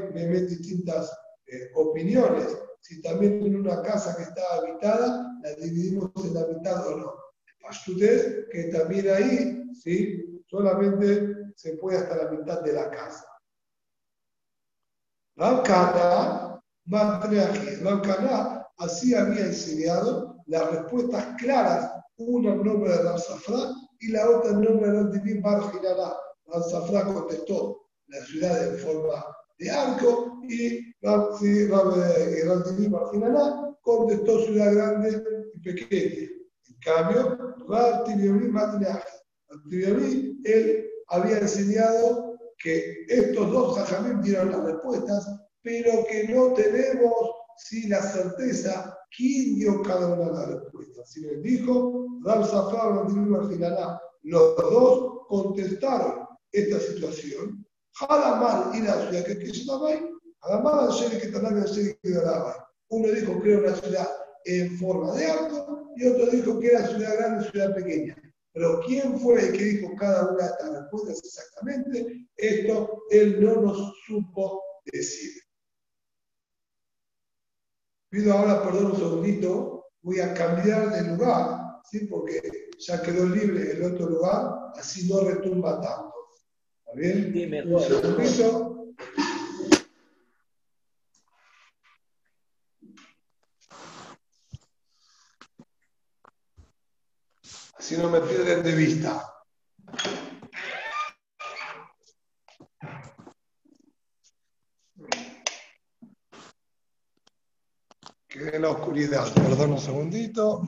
distintas eh, opiniones. Si también en una casa que está habitada, la dividimos en la mitad o no. Pastutes, que también ahí ¿sí? solamente se puede hasta la mitad de la casa. Raukana, Raukana, así había enseñado las respuestas claras una en nombre de Ramsafra y la otra en nombre de Divin Bar Girará. Ramsafra contestó la ciudad en forma de arco y Rab Barjinaná contestó ciudad grande y pequeña. En cambio, Rab Tibiomi él había enseñado que estos dos jajamim dieron las respuestas, pero que no tenemos si la certeza quién dio cada una de las respuestas. Si les dijo, Rab Zafar, los dos contestaron esta situación. Hadamar y la ciudad que quiso Hadamar que que Uno dijo que era una ciudad en forma de arco y otro dijo que era ciudad grande, ciudad pequeña. Pero quién fue el que dijo cada una de estas respuestas exactamente, esto él no nos supo decir. Pido ahora perdón un segundito, voy a cambiar de lugar, ¿sí? porque ya quedó libre el otro lugar, así no retumba tanto. ¿Está bien? Sí, mejor. Así no me pierden de vista. Quedé en la oscuridad. Perdón un segundito.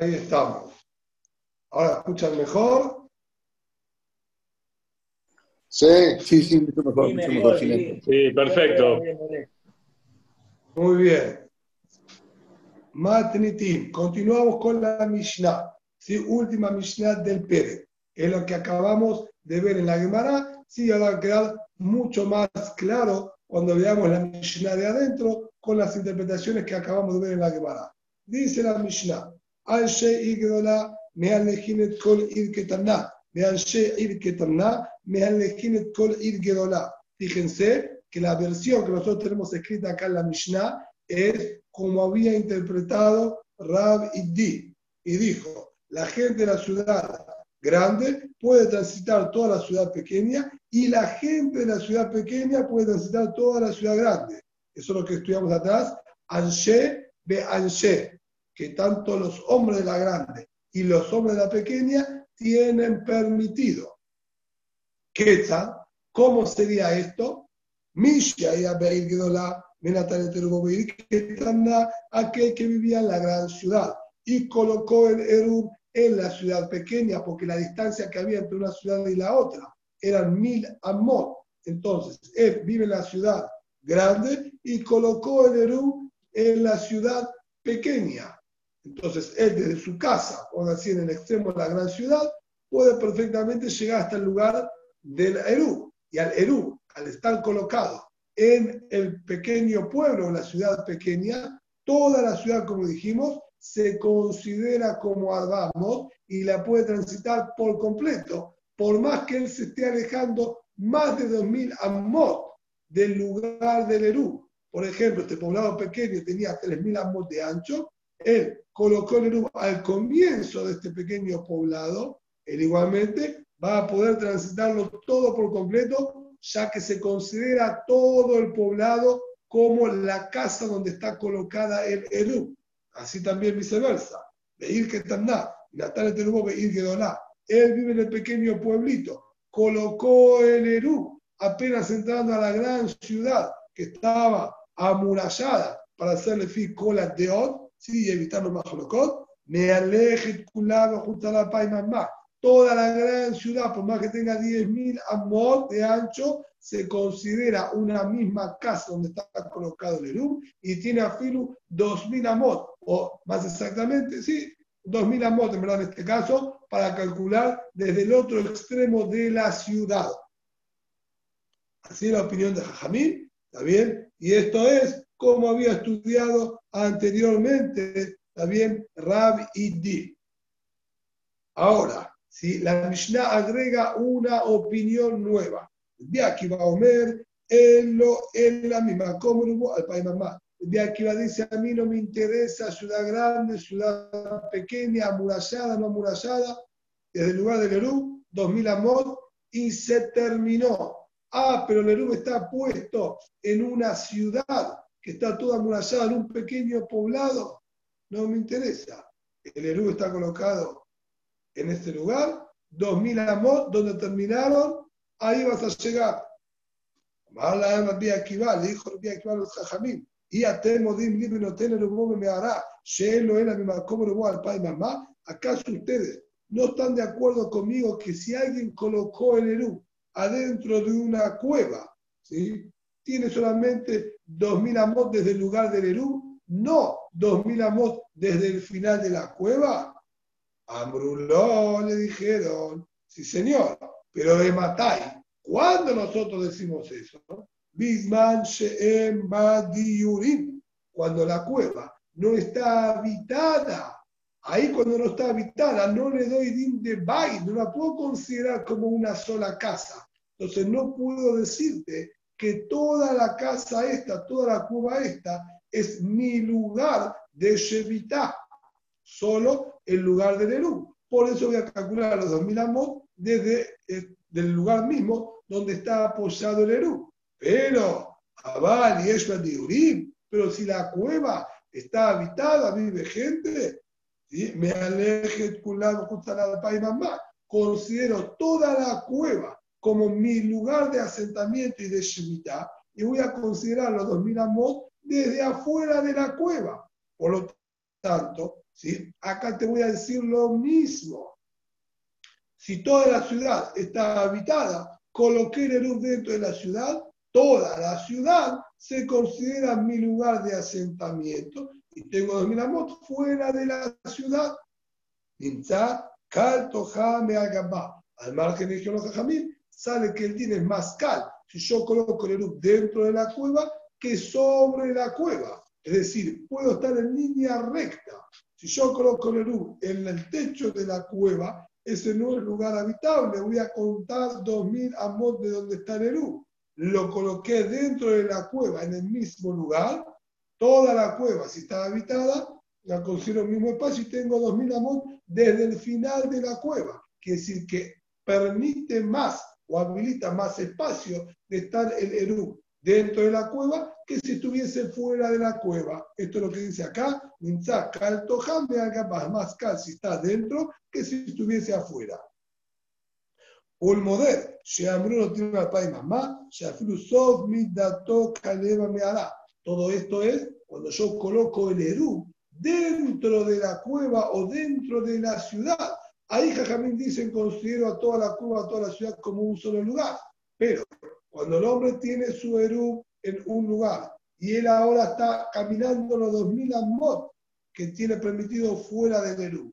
Ahí estamos. Ahora, escuchan mejor?
Sí, sí, sí, mucho mejor, mucho mejor,
sí. sí, perfecto.
Muy bien. Matnitim, continuamos con la Mishnah, ¿sí? última Mishnah del Pérez. Es lo que acabamos de ver en la Gemara, sí, ahora va a quedar mucho más claro cuando veamos la Mishnah de adentro con las interpretaciones que acabamos de ver en la Gemara. Dice la Mishnah, Anshe Igdola גדולה מהלכים את כל עיר קטנה, ואנשי עיר קטנה מהלכים את כל עיר גדולה. Fíjense que la versión que nosotros tenemos escrita acá en la Mishnah es como había interpretado Rab Iddi. Y dijo, la gente de la ciudad grande puede transitar toda la ciudad pequeña y la gente de la ciudad pequeña puede transitar toda la ciudad grande. Eso es lo que estudiamos atrás. Anshe be Anshe que tanto los hombres de la grande y los hombres de la pequeña tienen permitido. Quetzal, ¿cómo sería esto? Misha y aquel que vivía en la gran ciudad y colocó el Erub en la ciudad pequeña, porque la distancia que había entre una ciudad y la otra eran mil amot. Entonces, él vive en la ciudad grande y colocó el Erub en la ciudad pequeña. Entonces, él desde su casa, o así en el extremo de la gran ciudad, puede perfectamente llegar hasta el lugar del Eru. Y al Eru, al estar colocado en el pequeño pueblo, la ciudad pequeña, toda la ciudad, como dijimos, se considera como Arbamot y la puede transitar por completo, por más que él se esté alejando más de 2.000 amot del lugar del Eru. Por ejemplo, este poblado pequeño tenía 3.000 amot de ancho, él colocó el al comienzo de este pequeño poblado, él igualmente va a poder transitarlo todo por completo, ya que se considera todo el poblado como la casa donde está colocada el Eru. Así también viceversa. ir que Natal ir que Doná. Él vive en el pequeño pueblito, colocó el Eru apenas entrando a la gran ciudad que estaba amurallada para hacerle fin cola de Od, ¿sí? evitar los majolocot, me aleje culado junto a la paimamá. Toda la gran ciudad, por más que tenga 10.000 amot de ancho, se considera una misma casa donde está colocado el Erum y tiene a Filu 2.000 amot, o más exactamente, sí, 2.000 amot en verdad en este caso, para calcular desde el otro extremo de la ciudad. Así es la opinión de Jajamín, ¿está bien? Y esto es como había estudiado anteriormente también Rab Di. Ahora, si la Mishnah agrega una opinión nueva, de aquí va Omer, él lo, él la misma, como al país mamá. De aquí va dice, a mí no me interesa ciudad grande, ciudad pequeña, amurallada, no amurallada, desde el lugar de Lerú, 2000 amot, y se terminó. Ah, pero Lerú está puesto en una ciudad que está toda amurallada, en un pequeño poblado. No me interesa. El Lerú está colocado en este lugar, 2000 amot, donde terminaron, ahí vas a llegar. Le dijo Rabbi Akiva los jajamim, y a Temodim libre no tener un me hará, lo era mi lo al pai mamá, ¿acaso ustedes no están de acuerdo conmigo que si alguien colocó el Eru adentro de una cueva, ¿sí? tiene solamente 2.000 amos desde el lugar del Eru? No, 2.000 amos desde el final de la cueva. Ambruló le dijeron, sí señor, pero de Matai, ¿cuándo nosotros decimos eso? Bisman Sheem cuando la cueva no está habitada. Ahí cuando no está habitada, no le doy din de bay, no la puedo considerar como una sola casa. Entonces no puedo decirte que toda la casa esta, toda la cueva esta, es mi lugar de Shevitá, solo el lugar de Nerú. Por eso voy a calcular los 2000 amos desde el eh, lugar mismo donde está apoyado el Nerú. Pero, Abal y Eshba de pero si la cueva está habitada, vive gente, me aleje y mamá. Considero toda la cueva como mi lugar de asentamiento y de Shemitah, y voy a considerar los 2000 amos desde afuera de la cueva. Por lo tanto, ¿sí? acá te voy a decir lo mismo. Si toda la ciudad está habitada, coloqué el dentro de la ciudad toda la ciudad se considera mi lugar de asentamiento y tengo dos mil amos fuera de la ciudad. Al margen de los Jajamim, sale que el din es más cal si yo coloco el Erub dentro de la cueva que sobre la cueva. Es decir, puedo estar en línea recta. Si yo coloco el Erub en el techo de la cueva, ese no es lugar habitable. Voy a contar 2000 amos de donde está el Erub lo coloqué dentro de la cueva, en el mismo lugar, toda la cueva, si está habitada, la considero el mismo espacio y tengo 2000 amos desde el final de la cueva. Quiere decir que permite más o habilita más espacio de estar el Eru dentro de la cueva que si estuviese fuera de la cueva. Esto es lo que dice acá, más cal si está dentro que si estuviese afuera. Ulmoder, Sheamru no tiene papá y mamá, mi dato kaleva me hará. Todo esto es cuando yo coloco el Eru dentro de la cueva o dentro de la ciudad. Ahí Jajamín dicen, considero a toda la cueva, a toda la ciudad como un solo lugar. Pero cuando el hombre tiene su Eru en un lugar y él ahora está caminando los 2000 amot que tiene permitido fuera del Eru,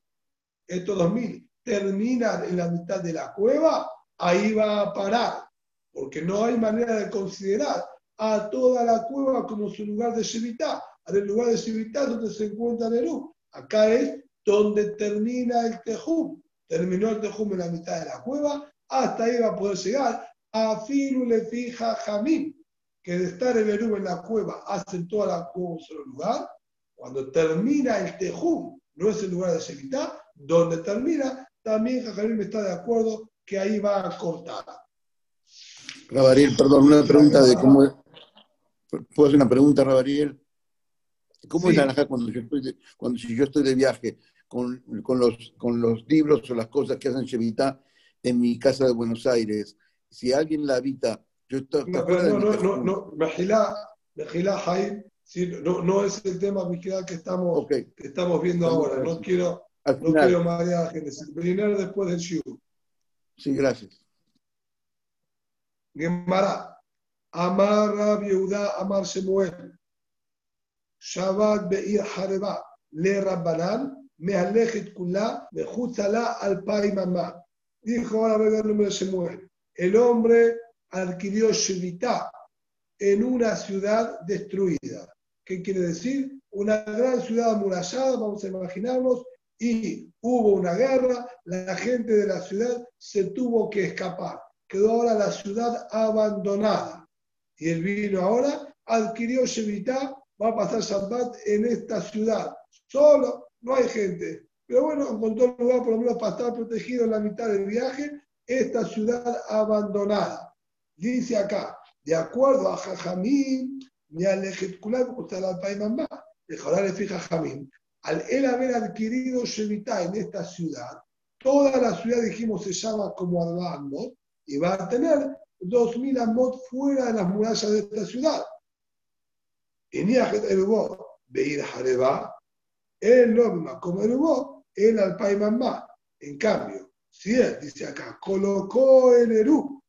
estos 2000 terminan en la mitad de la cueva, ahí va a parar, porque no hay manera de considerar a toda la cueva como su lugar de Shevitá. El lugar de Shevitá donde se encuentra Nerú. Acá es donde termina el Tejum. Terminó el Tejum en la mitad de la cueva, hasta ahí va a poder llegar a le fija Jamín, que de estar el Nerú en la cueva hacen toda la cueva un solo lugar. Cuando termina el Tejum, no es el lugar de Shevitá, donde termina, también Jajamín está de acuerdo que ahí va a cortar.
Rabariel, perdón, una pregunta de cómo. ¿Puedo hacer una pregunta, Rabariel? ¿Cómo es la cuando yo estoy de, cuando si yo estoy de viaje con, con, los, con los libros o las cosas que hacen Chevita en mi casa de Buenos Aires? Si alguien la habita, yo estoy.
No, no, no, no, no, Mejilá, no, no es el tema que estamos, que estamos viendo ahora. No quiero, no quiero marear a la gente. Primero después del Shiur.
Sí, gracias.
Gemara. Amar Rab Yehuda, Amar Shemuel. Shabbat Be'ir Hareba. Le Rabbanan. Mehalechet Kula. Mechutala al Pai Mamá. Dijo ahora el nombre de Shemuel. El hombre adquirió Shevitá en una ciudad destruida. ¿Qué quiere decir? Una gran ciudad amurallada, vamos a imaginarnos, y hubo una guerra, la gente de la ciudad se tuvo que escapar. Quedó ahora la ciudad abandonada. y él vino ahora, adquirió Shemitah, va a pasar Shabbat en esta ciudad. Solo, no hay gente. Pero bueno, encontró un lugar por lo menos para estar protegido en la mitad del viaje, esta ciudad abandonada. Dice acá, de acuerdo a Jajamín, ni al Ejetkulam, usted al Paimambá, de le fija Jajamín, al él haber adquirido Shemitah en esta ciudad, toda la ciudad, dijimos, se llama como Arba y va a tener 2.000 amot fuera de las murallas de esta ciudad. Y Niajet Erubot, Beir él no como Erubot, él al Paimambá. En cambio, si él, dice acá, colocó el Eru,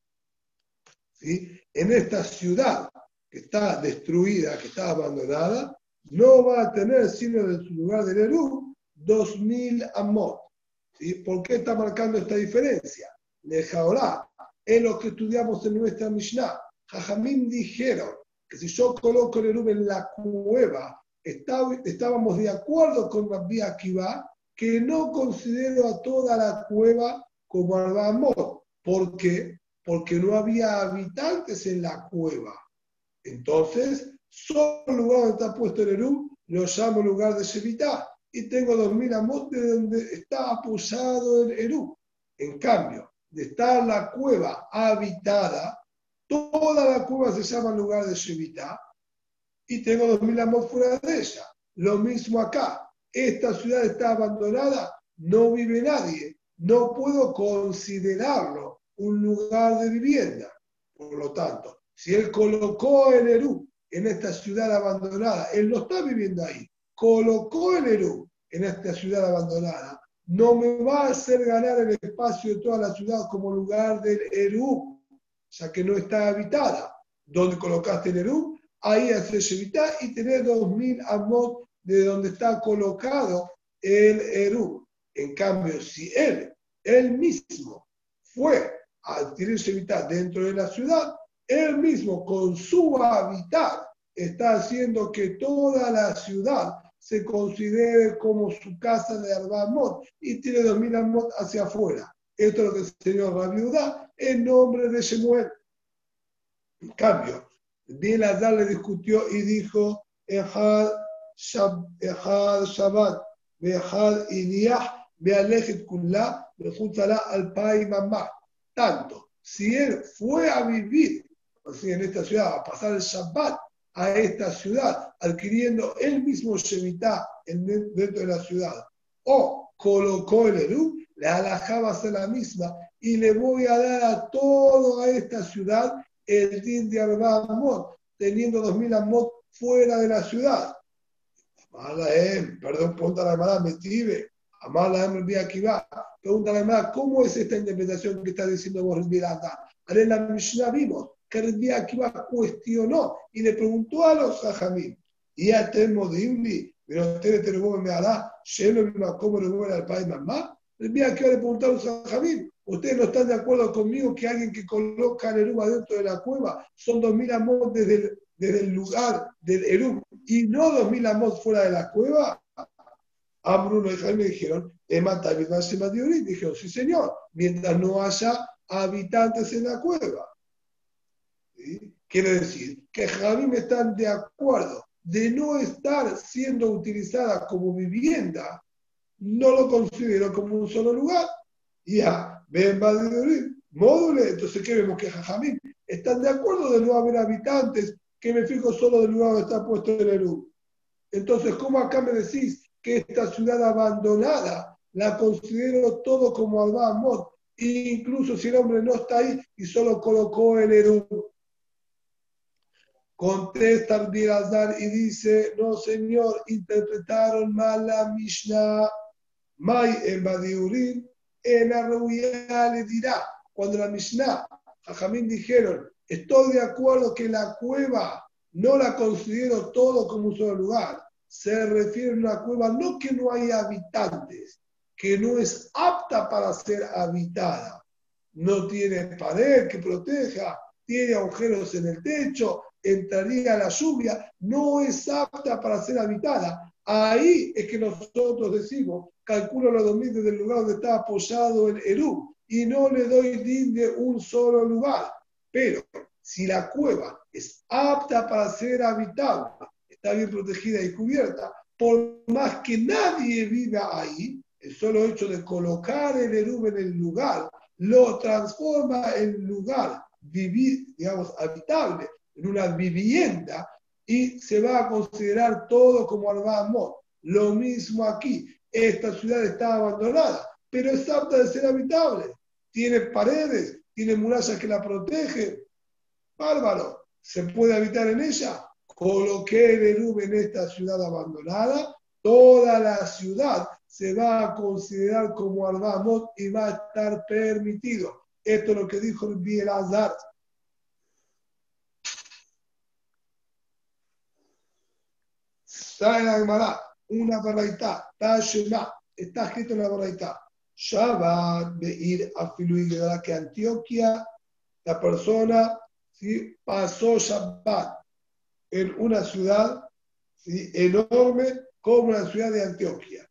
¿sí? en esta ciudad que está destruida, que está abandonada, no va a tener sino en su lugar del Eru 2.000 amot. ¿Sí? ¿Por qué está marcando esta diferencia? Lejaorá, es lo que estudiamos en nuestra Mishnah. Jajamín dijeron que si yo coloco el Eru en la cueva, estábamos de acuerdo con Rabbi Akiva que no considero a toda la cueva como Arbamot. ¿Por qué? Porque no había habitantes en la cueva. Entonces, solo el lugar donde está puesto el Eru lo llamo lugar de Shevitá y tengo 2000 amot de donde está apoyado el Eru. En cambio, de estar la cueva habitada, toda la cueva se llama lugar de Shevitá y tengo 2000 amot fuera de ella. Lo mismo acá. Esta ciudad está abandonada, no vive nadie. No puedo considerarlo un lugar de vivienda. Por lo tanto, si él colocó el Eru en esta ciudad abandonada, él no está viviendo ahí, colocó el Eru en esta ciudad abandonada, no me va a hacer ganar el espacio de toda la ciudad como lugar del Eru, ya que no está habitada. ¿Dónde colocaste el Eru? Ahí hace Shevitá y tener 2000 amot de donde está colocado el Eru. En cambio, si él, él mismo, fue a adquirir Shevitá dentro de la ciudad, él mismo con su hábitat está haciendo que toda la ciudad se considere como su casa de Arbamot y tiene 2000 Amot hacia afuera. Esto es lo que enseñó Rabiudá en nombre de Shemuel. En cambio, Bien Azar le discutió y dijo, Ejad Shabbat, Ejad Iniah, Bealechet Kullah, al Pai Mamá. Tanto, si él fue a vivir así en esta ciudad, a pasar el Shabbat a esta ciudad, adquiriendo el mismo Shemitah dentro de la ciudad, o colocó el Eru, la alajaba a la misma y le voy a dar a toda esta ciudad el din de Arba teniendo dos mil Amot fuera de la ciudad. Amalaem, perdón, pregunta la hermana Metive, Amalaem el día que va. Pregunta la hermana, ¿cómo es esta interpretación que está diciendo vos, Miranda? En la Mishnah vimos que el día que va cuestionó y le preguntó a los Jajamim, y a Temo de pero ustedes te lo me hará, ¿cómo le voy al país mamá? El día que le preguntó a Jajamim, ¿ustedes no están de acuerdo conmigo que alguien que coloca el Eruba dentro de la cueva son 2.000 amos desde el, desde el lugar del Erub y no 2.000 amos fuera de la cueva? A Bruno y Jaime dijeron, dijeron, sí señor, mientras no haya habitantes en la cueva. Quiere decir que Javim están de acuerdo de no estar siendo utilizada como vivienda, no lo considero como un solo lugar. Ya, ven módulo, entonces ¿qué vemos? Que Jajamín están de acuerdo de no haber habitantes, que me fijo solo del lugar donde está puesto el Eru. Entonces, ¿cómo acá me decís que esta ciudad abandonada la considero todo como Alba Incluso si el hombre no está ahí y solo colocó el Eru. Contesta Birazar y dice, no señor, interpretaron mal la Mishnah. May en Badiurin, en la le dirá, cuando la Mishnah, Jajamín dijeron, estoy de acuerdo que la cueva no la considero todo como un solo lugar. Se refiere a una cueva no que no haya habitantes, que no es apta para ser habitada. No tiene pared que proteja, tiene agujeros en el techo, entraría la lluvia, no es apta para ser habitada. Ahí es que nosotros decimos, calculo los dominios desde el lugar donde está apoyado el Eru y no le doy din de un solo lugar. Pero si la cueva es apta para ser habitable, está bien protegida y cubierta, por más que nadie viva ahí, el solo hecho de colocar el erub en el lugar lo transforma en lugar vivir, digamos, habitable, en una vivienda, y se va a considerar todo como Arbamot. Lo mismo aquí, esta ciudad está abandonada, pero es apta de ser habitable. Tiene paredes, tiene murallas que la protegen, bárbaro, ¿se puede habitar en ella? Coloqué el Erub en esta ciudad abandonada, toda la ciudad se va a considerar como Arbamot y va a estar permitido. Esto es lo que dijo el Bielazar. Está en la una baraita, Tashema, está escrito en la baraita. Shabbat, Beir, Afilu que Antioquia, la persona pasó Shabbat en una ciudad enorme como la ciudad de Antioquia.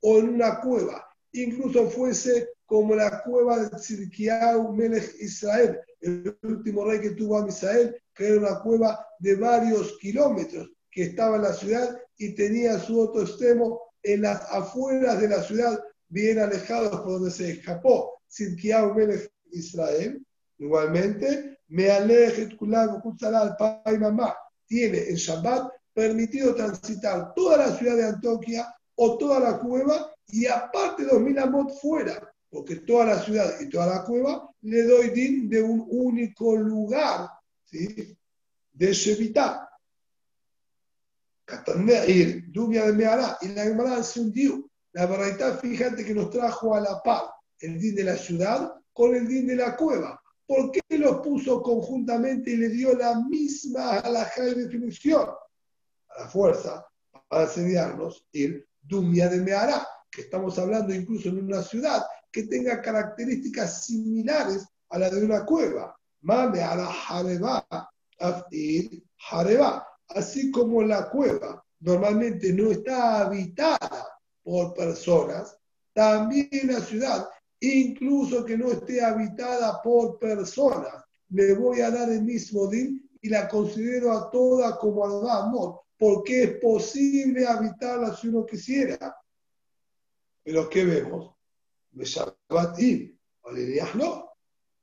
o en una cueva, incluso fuese como la cueva de Tzidkiyahu Melech Israel, el último rey que tuvo a Israel, que era una cueva de varios kilómetros, que estaba en la ciudad y tenía su otro extremo en las afueras de la ciudad, bien alejados por donde se escapó. Sidkiyahu Melech Israel, igualmente, me aleje al pai mamá, tiene en Shabbat permitido transitar toda la ciudad de Antioquia o toda la cueva y aparte 2000 amot fuera, porque toda la ciudad y toda la cueva le doy din de un único lugar, ¿sí? de Shevitá. Ir, lluvia de Mehará, y la Gemara se hundió. La verdad, fíjate que nos trajo a la par el din de la ciudad con el din de la cueva. ¿Por qué los puso conjuntamente y le dio la misma alhaja de definición? A la fuerza, para enseñarnos el Dumia de Mehará, que estamos hablando incluso en una ciudad que tenga características similares a la de una cueva. Mame a la Jareba, Afir Jareba. Así como la cueva normalmente no está habitada por personas, también la ciudad incluso que no esté habitada por personas. Le voy a dar el mismo din y la considero a toda como amor, porque es posible habitarla si uno quisiera. Pero ¿qué vemos? Meshabatim, no,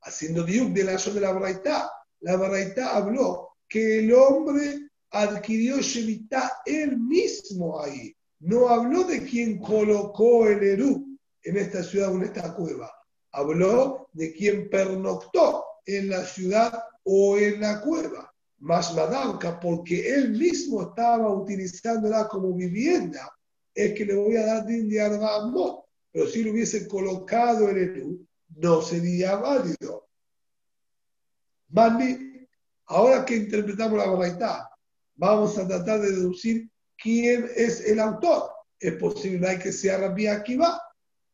haciendo diuk de la de la Baraita. La Baraita habló que el hombre adquirió Shevita él mismo ahí. No habló de quien colocó el Eru en esta ciudad o en esta cueva. Habló de quien pernoctó en la ciudad o en la cueva. Más Madanka, porque él mismo estaba utilizándola como vivienda, es que le voy a dar de Arbamot. Pero si lo hubiese colocado en el no sería válido. Mandi, ahora que interpretamos la verdad, vamos a tratar de deducir quién es el autor. Es posible que sea Rabbi Akiva,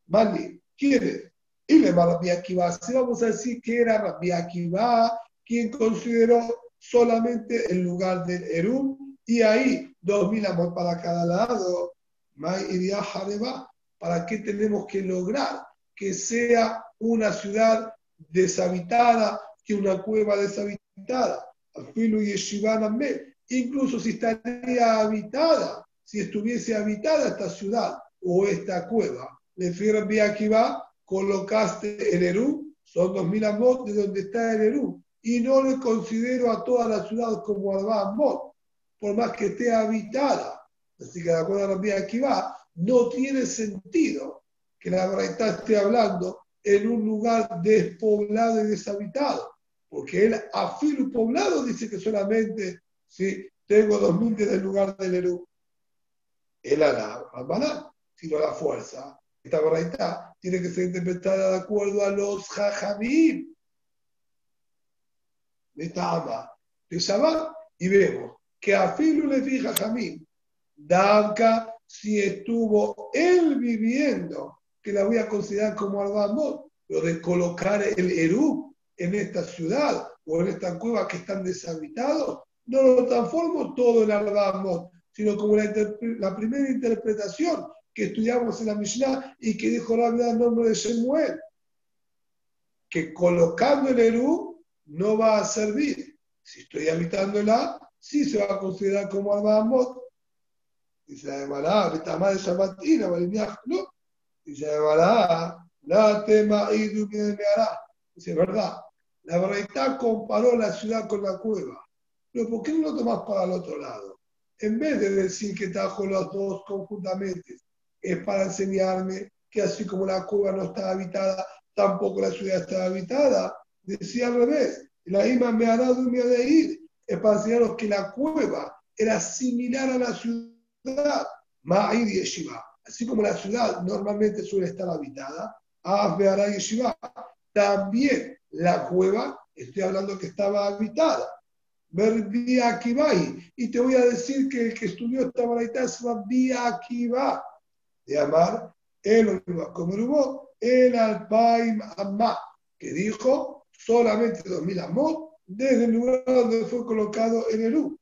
Mali, ¿quién es? Y le va Rabbi Akiva. Si vamos a decir que era Rabbi Akiva quien consideró solamente el lugar del Erum y ahí dos mil amor para cada lado. ¿Para qué tenemos que lograr que sea una ciudad deshabitada, que una cueva deshabitada? Incluso si estaría habitada, si estuviese habitada esta ciudad o esta cueva, le aquí va, colocaste el Eru, son 2000 amot de donde está el Eru, y no le considero a toda la ciudad como Arba Amot, por más que esté habitada. Así que de acuerdo a Rabbi va, no tiene sentido que la verdad esté hablando en un lugar despoblado y deshabitado, porque él afirma poblado dice que solamente si tengo 2000 desde el lugar del Eru. Él hará Rambalán, sino la fuerza esta baraita tiene que ser interpretada de acuerdo a los jajamim. De Shabbat y vemos que a Filu le fija Jamim, Danka, si estuvo él viviendo, que la voy a considerar como Albamot, lo de colocar el Eru en esta ciudad o en esta cueva que están deshabitados, no lo transformo todo en Albamot, sino como la, la primera interpretación, que estudiamos en la Mishnah y que dijo la verdad en nombre de Shemuel. que colocando el Eru no va a servir. Si estoy habitándola, sí se va a considerar como Arbamot. Dice la Gemara, más de no. Dice la Gemara, la tema y Dice, verdad, la verdad comparó la ciudad con la cueva. Pero ¿por qué no lo tomas para el otro lado? En vez de decir que trajo los dos conjuntamente, es para enseñarme que así como la cueva no está habitada, tampoco la ciudad está habitada. Decía al revés, la ima me ha dado un miedo de ir. Es para enseñaros que la cueva era similar a la ciudad, Ma'ir Yeshiva. Así como la ciudad normalmente suele estar habitada, Asbeara y Yeshiva. También la cueva, estoy hablando que estaba habitada. Vía Akibai. Y te voy a decir que el que estudió esta baraita es Vía Akiba. De amar el como el Alpaim Amma, que dijo solamente 2000 amot desde el lugar donde fue colocado en el U.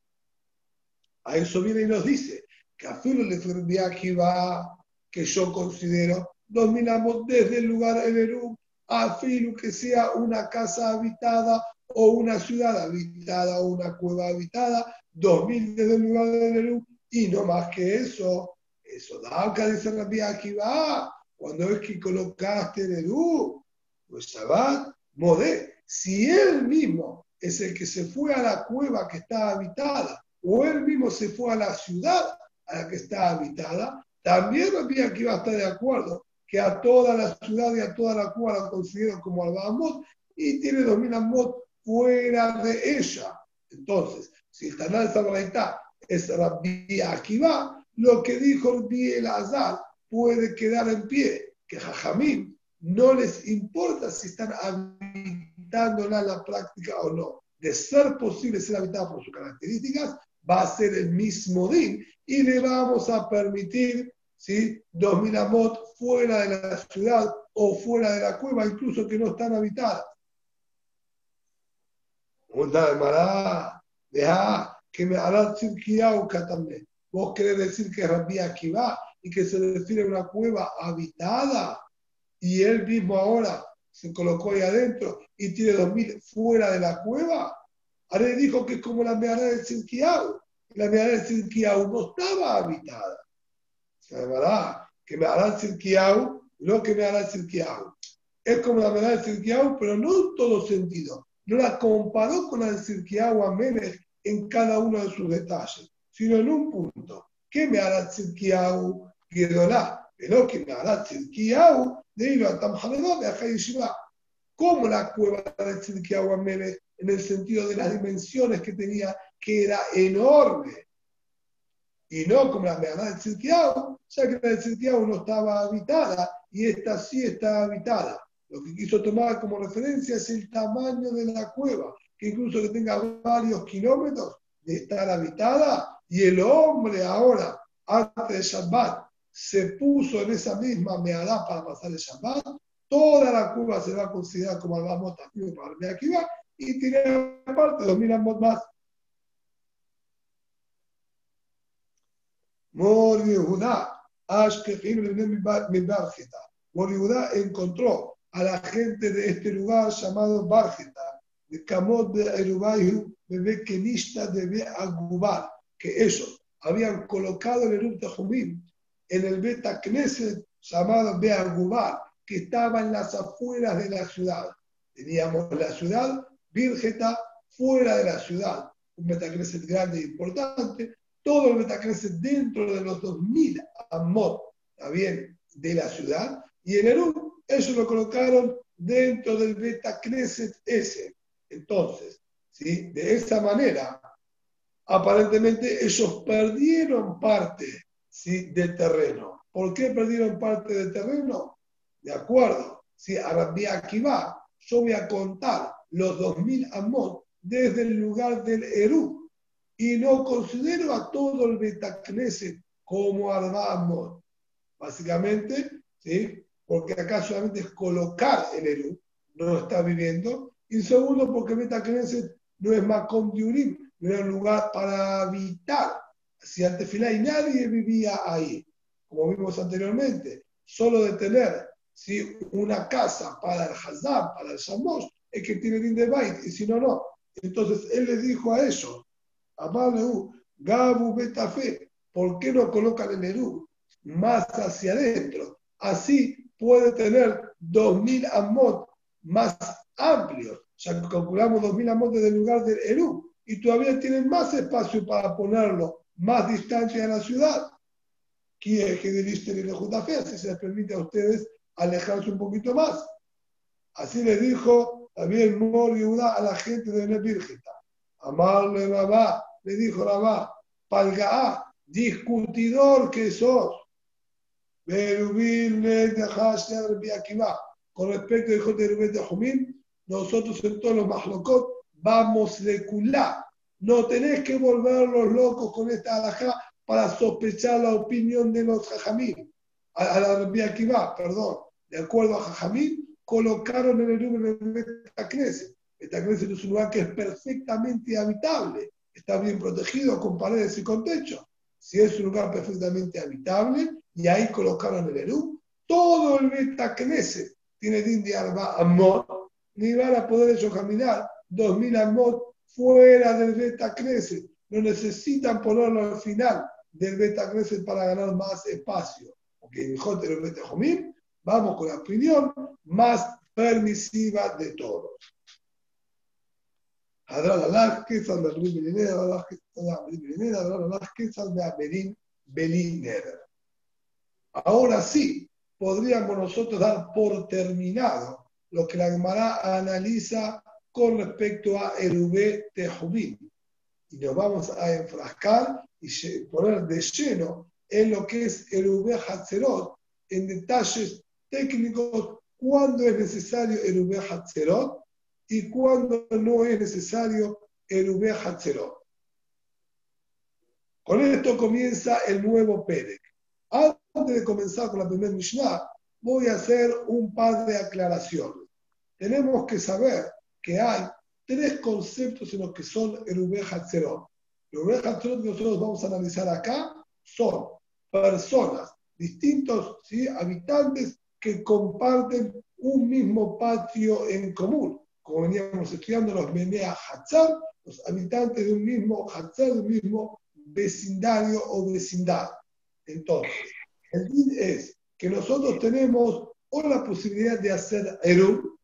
A eso viene y nos dice que a Filo le Akiba, que yo considero 2000 amot desde el lugar en el U a filo que sea una casa habitada o una ciudad habitada o una cueva habitada, 2000 desde el lugar de Nerú, y no más que eso. Eso da acá dice Rabbi va cuando es que colocaste Nerú, pues Shabbat, Modé, si él mismo es el que se fue a la cueva que está habitada, o él mismo se fue a la ciudad a la que está habitada, también Rabbi va a estar de acuerdo que a toda la ciudad y a toda la cueva la consideran como Albamot y tiene 2000 Amot fuera de ella. Entonces, si el Tanal Sabraita es Rabbi Akiva, lo que dijo Rabbi Azar puede quedar en pie, que Jajamim no les importa si están habitándola la práctica o no. De ser posible ser habitada por sus características, va a ser el mismo din y le vamos a permitir ¿sí? 2000 amot fuera de la ciudad o fuera de la cueva, incluso que no están habitadas. Pregunta de Mará, deja que me hará cirquiauca también. Vos querés decir que Rabbi va y que se refiere a una cueva habitada y él mismo ahora se colocó ahí adentro y tiene 2000 fuera de la cueva. Ahora dijo que es como la meada del Cirquiau. La meada del Cirquiau no estaba habitada verdad que me hará el lo que me hará el Es como la verdad del pero no en todo sentido. No la comparó con la del a Melech en cada uno de sus detalles, sino en un punto. ¿Qué me hará el Cirquiau? Pero que me hará el de ir a Tamhaledot de Yeshiva. Como la cueva del Cirquiau Melech en el sentido de las dimensiones que tenía, que era enorme y no como la meana del Tzidkiyahu, ya que la del Tzidkiyahu no estaba habitada y esta sí está habitada. Lo que quiso tomar como referencia es el tamaño de la cueva, que incluso que tenga varios kilómetros de estar habitada, y el hombre ahora, antes de Shabbat, se puso en esa misma meada para pasar el Shabbat, toda la cueva se va a considerar como también para el va y tiene aparte dos mil más Mor Yehuda, Mor Yehuda encontró a la gente de este lugar llamado Barjeta, de Kamot de Erubayu, Bebe Kenishta de Agubar, que ellos habían colocado el Erup Jumim en el Beta Knesset llamado Beagubar, que estaba en las afueras de la ciudad. Teníamos la ciudad, Virgeta, fuera de la ciudad, un Beta Knesset grande e importante, todo el Betacneset dentro de los 2000 amot, ¿está de la ciudad, y en Eru ellos lo colocaron dentro del Betacneset ese. Entonces, ¿sí? de esa manera, aparentemente ellos perdieron parte ¿sí? del terreno. ¿Por qué perdieron parte del terreno? De acuerdo, si a aquí va, yo voy a contar los 2000 amot desde el lugar del Eru y no considero a todo el Betacneset como Arba Básicamente, ¿sí? porque acá solamente es colocar el Eru, no está viviendo. Y segundo, porque Betacneset no es más Diurim, no era un lugar para habitar. Si antes y nadie vivía ahí, como vimos anteriormente. Solo de tener si una casa para el Hazab, para el Shamos, es que tiene din de Bait, y si no, no. Entonces él le dijo a ellos, Amaleu, Gabu Betafe, ¿por qué no colocan el Eru más hacia adentro? Así puede tener 2000 amot más amplios. Ya calculamos 2000 amot desde el lugar del Eru y todavía tienen más espacio para ponerlo más distancia de la ciudad. Que diriste el así se les permite a ustedes alejarse un poquito más. Así le dijo también Mor a la gente de Virgita. Amarle Rabá, le dijo Rabá, Palgaá, discutidor que sos. Con respecto al hijo de Rubén de Jumín, nosotros en todos los mahlokot vamos de culá. No tenés que volverlos locos con esta alajá para sospechar la opinión de los jajamín. A, la Rabbi perdón. De acuerdo a jajamín, colocaron en el número de Betacneset. Betacneset es un lugar que es perfectamente habitable. Está bien protegido con paredes y con techo. Si es un lugar perfectamente habitable, y ahí colocaron el Eru, todo el Betacneset tiene din de Arba Amot, ni van a poder ellos caminar 2000 Amot fuera del Beta Crescent. No necesitan ponerlo al final del Beta Crescent para ganar más espacio. Porque el Beta Jomim vamos con la opinión más permisiva de todos. Ahora sí, podríamos nosotros dar por terminado lo que la Gemara analiza con respecto a Erubé Tejumín. Y nos vamos a enfrascar y poner de lleno en lo que es Erubé Hatzerot, en detalles técnicos, cuándo es necesario Erubé Hatzerot y cuándo no es necesario Erubé Hatzerot. Con esto comienza el nuevo Perek. Antes de comenzar con la primera Mishnah, voy a hacer un par de aclaraciones. Tenemos que saber que hay tres conceptos en los que son el Hatzerot. El Ube Hatzerot que nosotros vamos a analizar acá son personas, distintos ¿sí? habitantes que comparten un mismo patio en común. Como veníamos estudiando los Menea Hatzar, los habitantes de un mismo Hatzar, de un mismo vecindario o vecindad. Entonces, el din es que nosotros tenemos o la posibilidad de hacer Eru,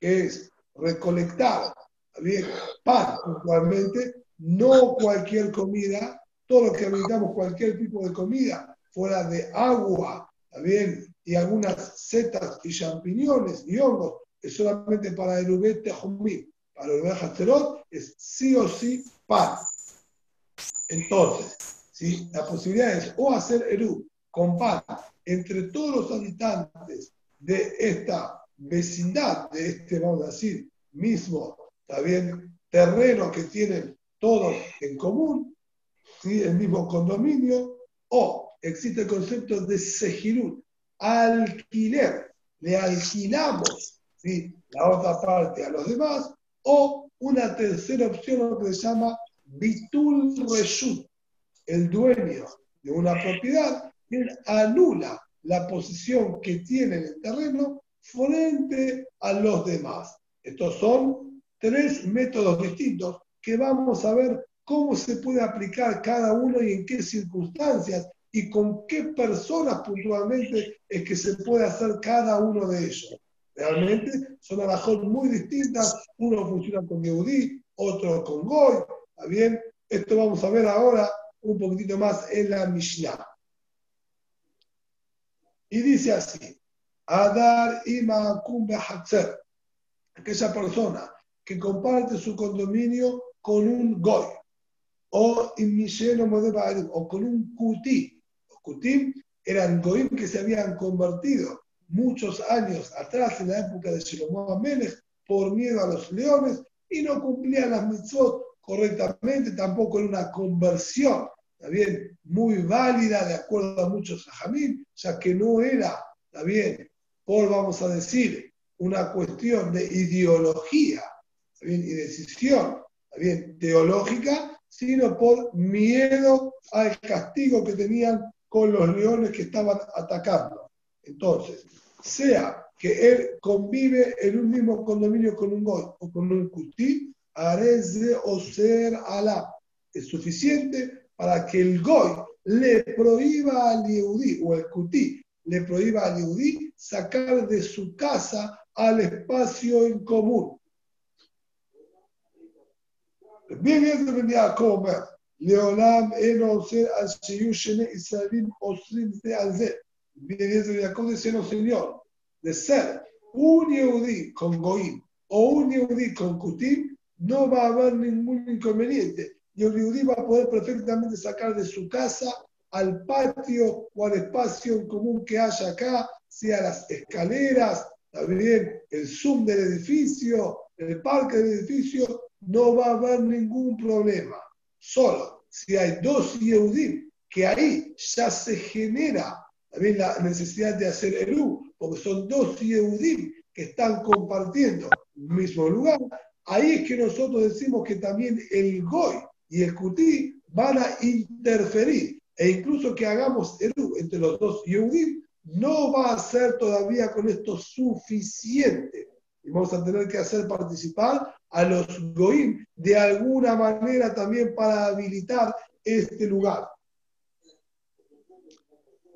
que es recolectar bien, pan puntualmente, no cualquier comida, todo lo que necesitamos, cualquier tipo de comida, fuera de agua, bien, y algunas setas y champiñones y hongos, es solamente para el jumí, para el ubete es sí o sí pan. Entonces, ¿sí? la posibilidad es o hacer Eru con pan entre todos los habitantes de esta vecindad de este, vamos a decir, mismo, también terreno que tienen todos en común, ¿sí? el mismo condominio, o existe el concepto de sejirut, alquiler, le alquilamos ¿sí? la otra parte a los demás, o una tercera opción que se llama bitul reshut, el dueño de una propiedad, quien anula la posición que tiene en el terreno frente a los demás. Estos son tres métodos distintos que vamos a ver cómo se puede aplicar cada uno y en qué circunstancias y con qué personas puntualmente es que se puede hacer cada uno de ellos. Realmente son alajot muy distintas, uno funciona con Yehudi, otro con Goy, ¿está bien? Esto vamos a ver ahora un poquitito más en la Mishnah. Y dice así, Adar ima Hatzer, aquella persona que comparte su condominio con un goy, o o con un kutí. Los kutim eran goyim que se habían convertido muchos años atrás, en la época de Shlomo Amelech, por miedo a los leones y no cumplían las mitzvot correctamente, tampoco era una conversión, bien, muy válida de acuerdo a muchos hajamim, ya que no era, está bien, por, vamos a decir, una cuestión de ideología y decisión bien, teológica, sino por miedo al castigo que tenían con los leones que estaban atacando. Entonces, sea que él convive en un mismo condominio con un goy o con un kutí, de o ser alá. Es suficiente para que el goy le prohíba al yehudí o el kutí le prohíba al yehudí sacar de su casa al espacio en común. Leolam eno ser al shene israelim osrim de al ze. Bien, bien, dice, no señor, de ser un yehudí con goim o un yehudí con kutim, no va a haber ningún inconveniente. Y el yehudí va a poder perfectamente sacar de su casa al patio o al espacio en común que haya acá, sea las escaleras, también el zoom del edificio, el parque del edificio, no va a haber ningún problema. Solo si hay dos Yehudim, que ahí ya se genera también la necesidad de hacer el U, porque son dos Yehudim que están compartiendo el mismo lugar, ahí es que nosotros decimos que también el Goy y el Kutí van a interferir e incluso que hagamos Eru entre los dos Yehudim, no va a ser todavía con esto suficiente. Y vamos a tener que hacer participar a los Goim de alguna manera también para habilitar este lugar.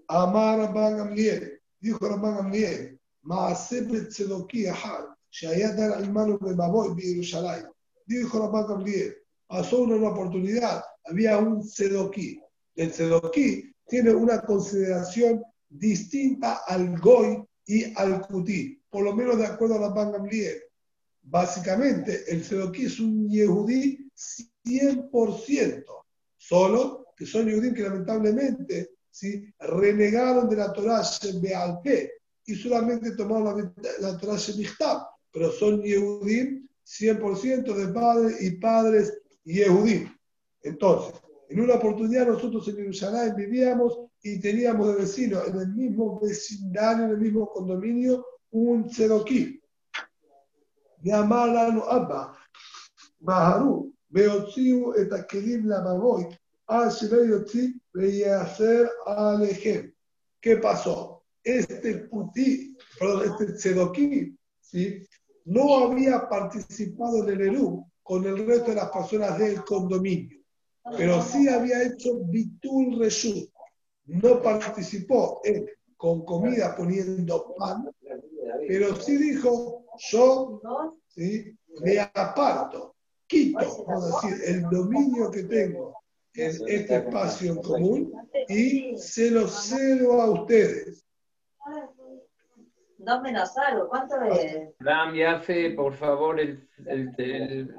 Amar Rabban Gamliel, dijo Rabban Gamliel, Maasebet Tzedoki Ahad, Shayat Dar Almanu Bemaboy Yerushalayim. Dijo Rabban Gamliel, pasó una oportunidad, había un Tzedoki, el Sedoquí tiene una consideración distinta al Goy y al Kutí, por lo menos de acuerdo a la Bangamlier. Básicamente, el Sedoquí es un Yehudí 100%, solo que son Yehudí que lamentablemente ¿sí? renegaron de la Torah Bealpe y solamente tomaron la, la Torah Shemichtab, pero son Yehudí 100% de padres y padres Yehudí. Entonces, en una oportunidad nosotros en Jerusalén vivíamos y teníamos de vecino en el mismo vecindario, en el mismo condominio, un sedoquí. Llamarano Abba, Maharu, Beotziu et Akelim Lamaboy, al Hacer Alejem. ¿Qué pasó? Este puti, perdón, este sedoquí, ¿sí? no había participado en el Eru con el resto de las personas del condominio pero sí había hecho Bitul Reshut. No participó con comida poniendo pan, pero sí dijo, yo me aparto, quito, vamos a decir, el dominio que tengo en este espacio en común y se lo cedo a ustedes.
Dos menos algo, ¿cuánto es?
Ram y por favor, el, el, el,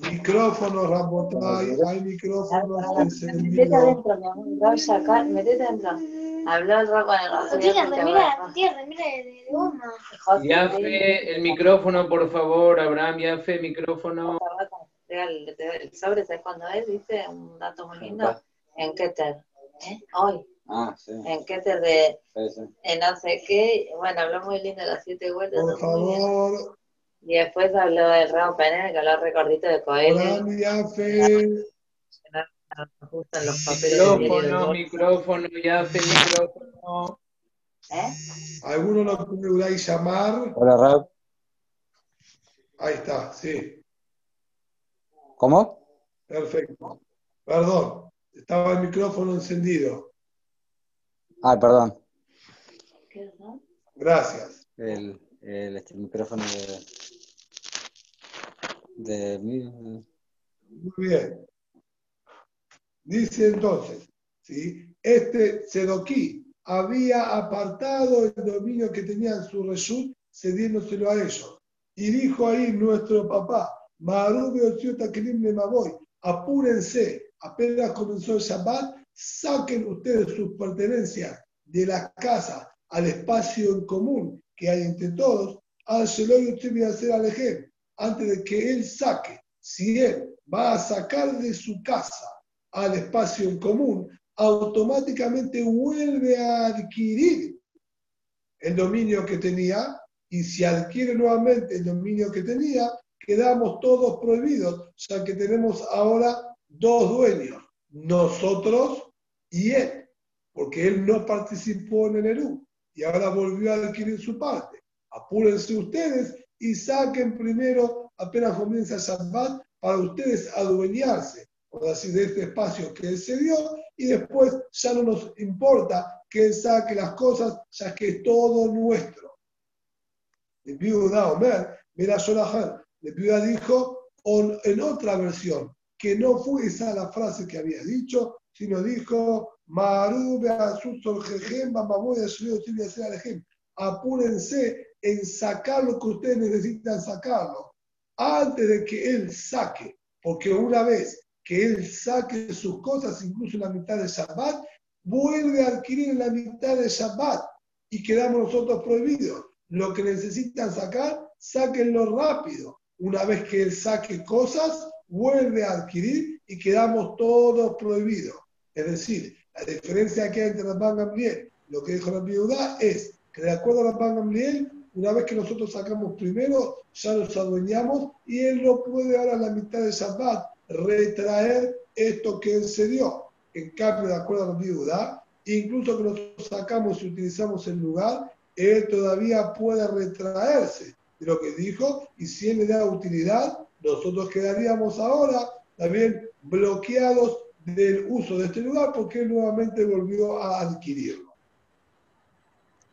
Micrófono, Rabotay, hay micrófonos
Metete adentro, mi amor, sacar, metete adentro. Habló el roco en el
Tira, mira, tira, mira de goma.
Yafe, el micrófono, por favor, Abraham, Yafe, micrófono.
El sobre, ¿sabes cuándo es? ¿Viste? Un dato muy lindo. En Keter. ¿Eh? Hoy.
Ah, sí.
En Keter de.
Sí, sí.
En no sé qué. Bueno, habló muy lindo de las siete vueltas.
Por favor,
y después habló del Ramo Penel, que habló recordito de Coelho. Justo en los papeles de
Micrófono, micrófono, Yafe, micrófono.
¿Eh?
¿Alguno lo puede llamar?
Hola, Rab.
Ahí está, sí.
¿Cómo?
Perfecto. Perdón, estaba el micrófono encendido.
Ah, perdón.
Gracias.
El, el, este, el micrófono de. De mí.
Muy bien. Dice entonces, ¿sí? este Sedoquí había apartado el dominio que tenía en su reshut, cediéndoselo a ellos. Y dijo ahí nuestro papá, Maboy, apúrense, apenas comenzó el Shabbat, saquen ustedes sus pertenencias de la casa al espacio en común que hay entre todos, al Sheloy usted a hacer al antes de que él saque, si él va a sacar de su casa al espacio en común, automáticamente vuelve a adquirir el dominio que tenía y si adquiere nuevamente el dominio que tenía, quedamos todos prohibidos, ya que tenemos ahora dos dueños, nosotros y él. porque él no participó en el Eru y ahora volvió a adquirir su parte. Apúrense ustedes y saquen primero, apenas comienza Shabbat, para ustedes adueñarse, por así de este espacio que él se dio, y después ya no nos importa que él saque las cosas, ya que es todo nuestro. El viuda Omer, mira el viuda dijo en otra versión, que no fue esa la frase que había dicho, sino dijo, apúrense en sacar lo que ustedes necesitan sacarlo, antes de que él saque, porque una vez que él saque sus cosas, incluso la mitad de Shabbat, vuelve a adquirir la mitad de Shabbat y quedamos nosotros prohibidos. Lo que necesitan sacar, sáquenlo rápido. Una vez que él saque cosas, vuelve a adquirir y quedamos todos prohibidos. Es decir, la diferencia que hay entre Rabban Gamliel, lo que dijo la viuda es que de acuerdo a Rabban Gamliel, una vez que nosotros sacamos primero, ya nos adueñamos y él no puede ahora a la mitad de Shabbat retraer esto que él se dio. En cambio, de acuerdo a la viuda, incluso que nosotros sacamos y utilizamos el lugar, él todavía puede retraerse de lo que dijo y si él le da utilidad, nosotros quedaríamos ahora también bloqueados del uso de este lugar porque él nuevamente volvió a adquirirlo.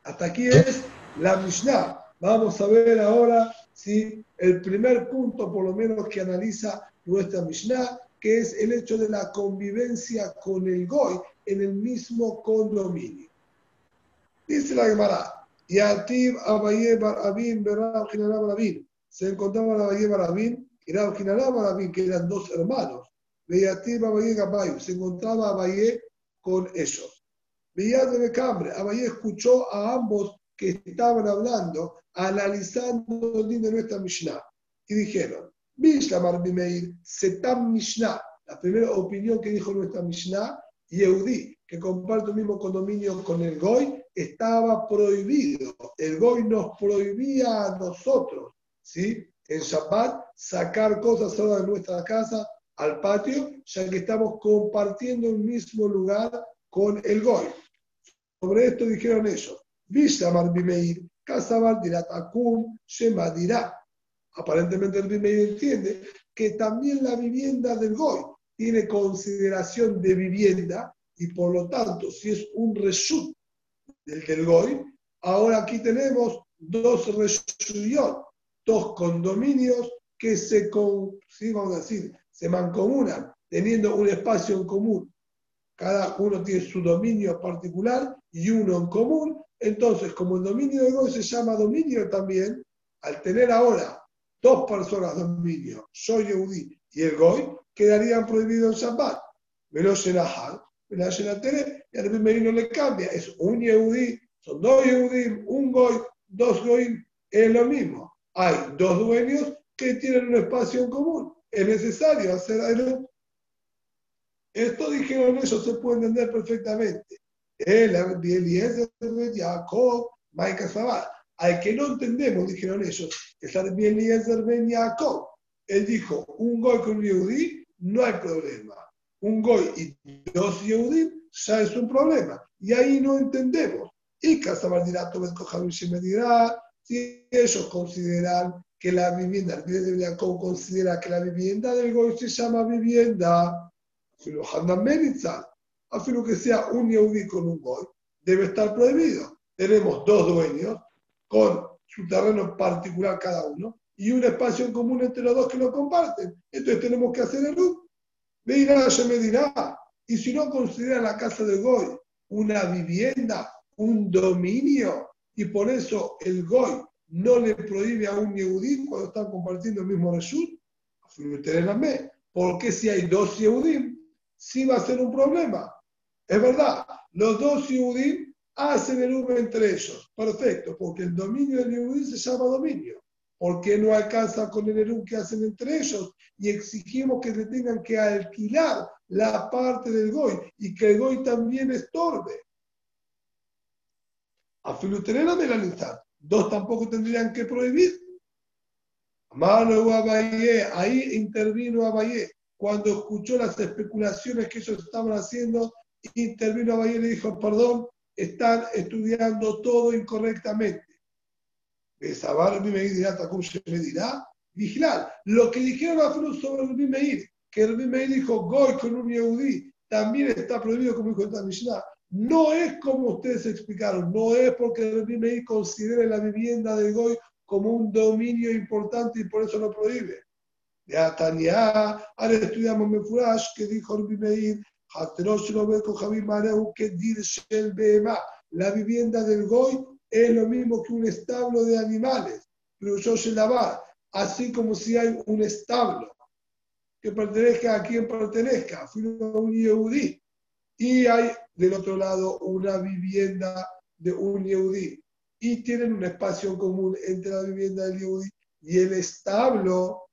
Hasta aquí es la Mishnah. Vamos a ver ahora si el primer punto, por lo menos, que analiza nuestra Mishnah, que es el hecho de la convivencia con el Goy en el mismo condominio. Dice la Gemara, Yatib Abaye Barabin Berab Barabin. Se encontraba Abaye Barabin y Rab Barabin, que eran dos hermanos. Yatib Abaye Gabayu. Se encontraba Abaye con ellos. Veía de Cambre. Abaye escuchó a ambos que estaban hablando, analizando el de nuestra Mishnah. Y dijeron, Mishlamar Bimeir, Setam Mishnah. La primera opinión que dijo nuestra Mishnah, Yehudi, que comparte el mismo condominio con el Goy, estaba prohibido. El Goy nos prohibía a nosotros, ¿sí? En Shabbat, sacar cosas ahora de nuestra casa al patio, ya que estamos compartiendo el mismo lugar con el Goy. Sobre esto dijeron ellos, Vishamar Bimeir, Kasabar Dirat Akum, Shema dirá. Aparentemente el Bimeir entiende que también la vivienda del Goy tiene consideración de vivienda y por lo tanto, si es un reshut del del Goy, ahora aquí tenemos dos reshuyot, dos condominios que se, sí, vamos a decir, se mancomunan, teniendo un espacio en común. Cada uno tiene su dominio particular y uno en común, entonces, como el dominio de Goy se llama dominio también, al tener ahora dos personas dominio, yo Yehudi y el Goy, quedarían prohibidos en Shabbat. Menos Shenahal, menos Shenatere, y al no le cambia. Es un Yehudi, son dos Yehudim, un Goy, dos Goy, es lo mismo. Hay dos dueños que tienen un espacio en común. Es necesario hacer algo. Esto dijeron ellos, se puede entender perfectamente el Eliezer de Jacob, Maika Sabat. Al que no entendemos, dijeron ellos, es el Eliezer ben Jacob. Él dijo, un goy con un yehudí, no hay problema. Un goy y dos yehudí, ya es un problema. Y ahí no entendemos. Y Casabar dirá, me dirá, si ellos consideran que la vivienda, el de Jacob considera que la vivienda del goy se llama vivienda, lo que sea un Yehudi con un Goy, debe estar prohibido. Tenemos dos dueños con su terreno particular cada uno y un espacio en común entre los dos que lo comparten. Entonces tenemos que hacer el. Me dirá, se me dirá, y si no considera la casa de Goy una vivienda, un dominio, y por eso el Goy no le prohíbe a un Yehudí cuando están compartiendo el mismo Reshut, porque si hay dos Yehudim, sí va a ser un problema. Es verdad, los dos Yehudim hacen el uno entre ellos. Perfecto, porque el dominio del Yehudim se llama dominio. ¿Por qué no alcanza con el Erú que hacen entre ellos? Y exigimos que le tengan que alquilar la parte del Goy y que el Goy también estorbe. A Filuterena de la dos tampoco tendrían que prohibir. Malo Abayé, ahí intervino Abayé cuando escuchó las especulaciones que ellos estaban haciendo intervino Abaye y dijo, perdón, están estudiando todo incorrectamente. Me dirá, vigilar. Lo que dijeron a sobre Rabbi Meir, que Rabbi Meir dijo, Goy con un Yehudi, también está prohibido como dijo esta Mishnah. No es como ustedes explicaron, no es porque Rabbi Meir considere la vivienda de Goy como un dominio importante y por eso lo prohíbe. Ya Tania, ahora estudiamos Mefurash, que dijo Rabbi Meir. La vivienda del Goy es lo mismo que un establo de animales, pero yo se lavar, así como si hay un establo que pertenezca a quien pertenezca, fui un Yehudí, y hay del otro lado una vivienda de un Yehudí, y tienen un espacio común entre la vivienda del Yehudí y el establo,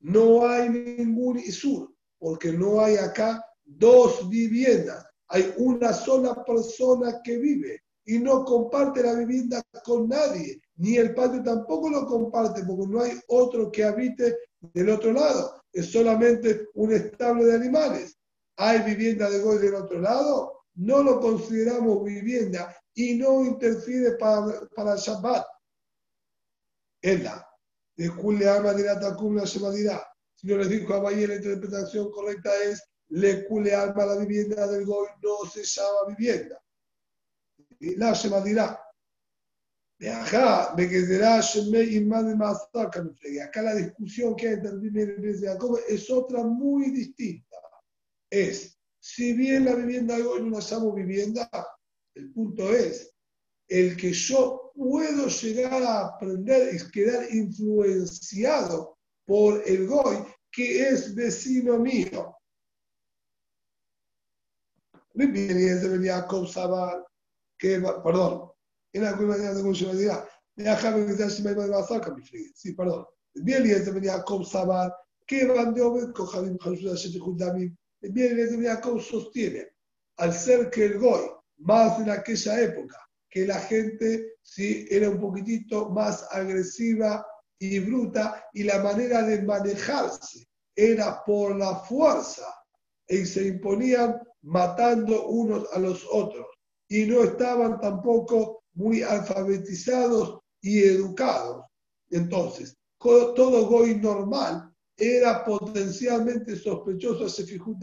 no hay ningún Isur, porque no hay acá dos viviendas, hay una sola persona que vive y no comparte la vivienda con nadie, ni el patio tampoco lo comparte porque no hay otro que habite del otro lado, es solamente un establo de animales. ¿Hay vivienda de Goy del otro lado? No lo consideramos vivienda y no interfiere para, para Shabbat. la de Kuleama dirá Takum la dirá. Si no les dijo a Bahía, la interpretación correcta es le Kuleama la vivienda del Goy no se llama vivienda la Shema dirá. De acá, me quedará Shemé y Madre Mazaka, Acá la discusión que hay entre el y Jacob es otra muy distinta. Es, si bien la vivienda hoy no la llamo vivienda, el punto es, el que yo puedo llegar a aprender es quedar influenciado por el Goy, que es vecino mío. Mi bien, y es de Jacob Sabal que, perdón, en la cueva de funcionalidad, déjame que sea Shimei de Bazaka, mi frío. Sí, perdón. Venía con Sabar, que van de Javim Judamim. Bien, y venía con sostiene, al ser que el Goy, más en aquella época, que la gente sí era un poquitito más agresiva y bruta, y la manera de manejarse era por la fuerza, y se imponían matando unos a los otros y no estaban tampoco muy alfabetizados y educados. Entonces, todo goy normal era potencialmente sospechoso a Sefijut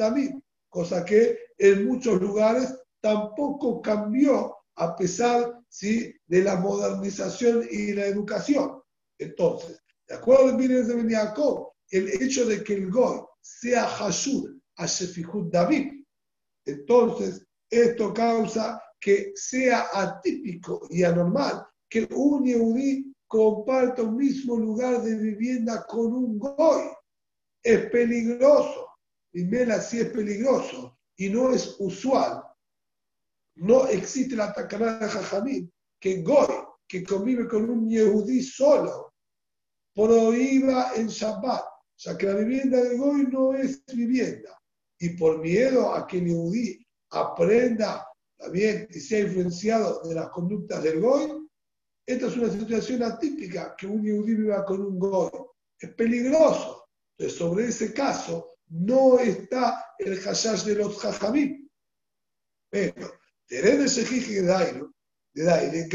cosa que en muchos lugares tampoco cambió a pesar ¿sí? de la modernización y la educación. Entonces, de acuerdo con Miren de Jacob, el hecho de que el goy sea Hashud a Sefijut entonces esto causa que sea atípico y anormal que un Yehudí comparta un mismo lugar de vivienda con un Goy. Es peligroso. Y Mela sí es peligroso y no es usual. No existe la tacará de Jajamín que Goy, que convive con un Yehudí solo, prohíba en Shabbat. Sea que la vivienda de Goy no es vivienda. Y por miedo a que el Yehudí aprenda también y sea influenciado de las conductas del Goy, esta es una situación atípica que un Yehudi viva con un Goy. Es peligroso. Entonces, sobre ese caso, no está el hashash de los jajamim. Pero, tener ese jiji de Dairo, de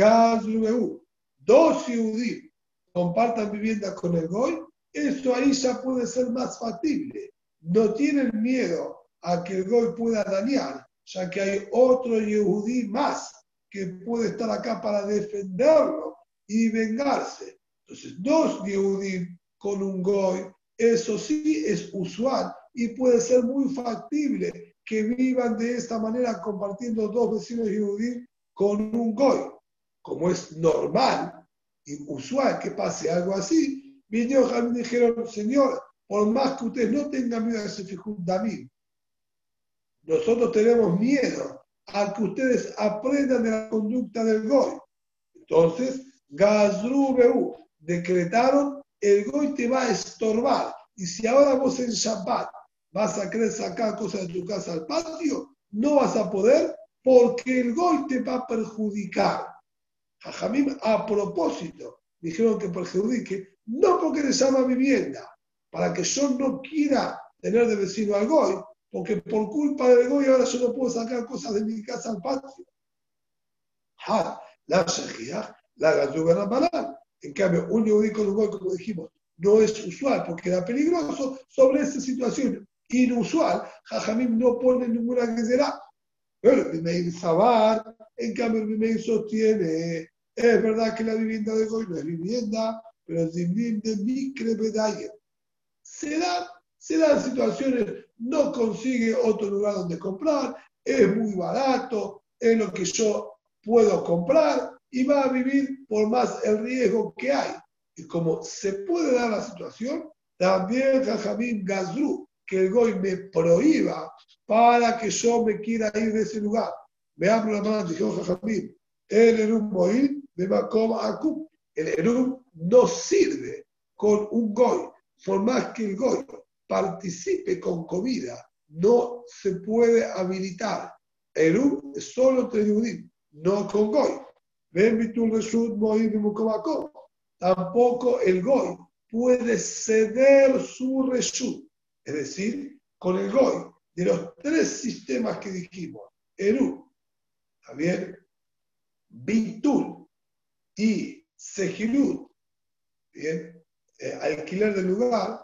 dos Yehudi compartan vivienda con el Goy, eso ahí ya puede ser más factible. No tienen miedo a que el Goy pueda dañar, ya que hay otro Yehudí más que puede estar acá para defenderlo y vengarse. Entonces, dos Yehudí con un Goy, eso sí es usual y puede ser muy factible que vivan de esta manera compartiendo dos vecinos Yehudí con un Goy. Como es normal y usual que pase algo así, vinieron y dijeron, Señor, por más que ustedes no tengan miedo a ese David, nosotros tenemos miedo a que ustedes aprendan de la conducta del Goy. Entonces, Gazru decretaron, el Goy te va a estorbar. Y si ahora vos en Shabbat vas a querer sacar cosas de tu casa al patio, no vas a poder porque el Goy te va a perjudicar. Jajamim, a propósito, dijeron que perjudique, no porque les llama vivienda, para que yo no quiera tener de vecino al Goy, porque por culpa del Goy ahora yo no puedo sacar cosas de mi casa al patio. Ha, la Shejiach, la Gazúbera Malán. En cambio, un Yehudi con un Goy, como dijimos, no es usual porque era peligroso. Sobre esta situación inusual, Jajamim no pone ninguna será. Pero el Bimeir Zabar, en cambio, el Bimeir sostiene, es verdad que la vivienda de Goy no es vivienda, pero es de Mikre Bedayer. Se da se dan situaciones, no consigue otro lugar donde comprar, es muy barato, es lo que yo puedo comprar y va a vivir por más el riesgo que hay. Y como se puede dar la situación, también Jajamín Gazru, que el Goy me prohíba para que yo me quiera ir de ese lugar. Me hablo la mano, dijo Jajamín, el Erum me va Akum. El Erum no sirve con un Goy, por más que el Goy participe con comida, no se puede habilitar. Eru es solo entre no con Goy. Tampoco el Goy puede ceder su Reshut. Es decir, con el Goy, de los tres sistemas que dijimos, Eru, también Bitul y Sejirut, bien, eh, alquiler del lugar,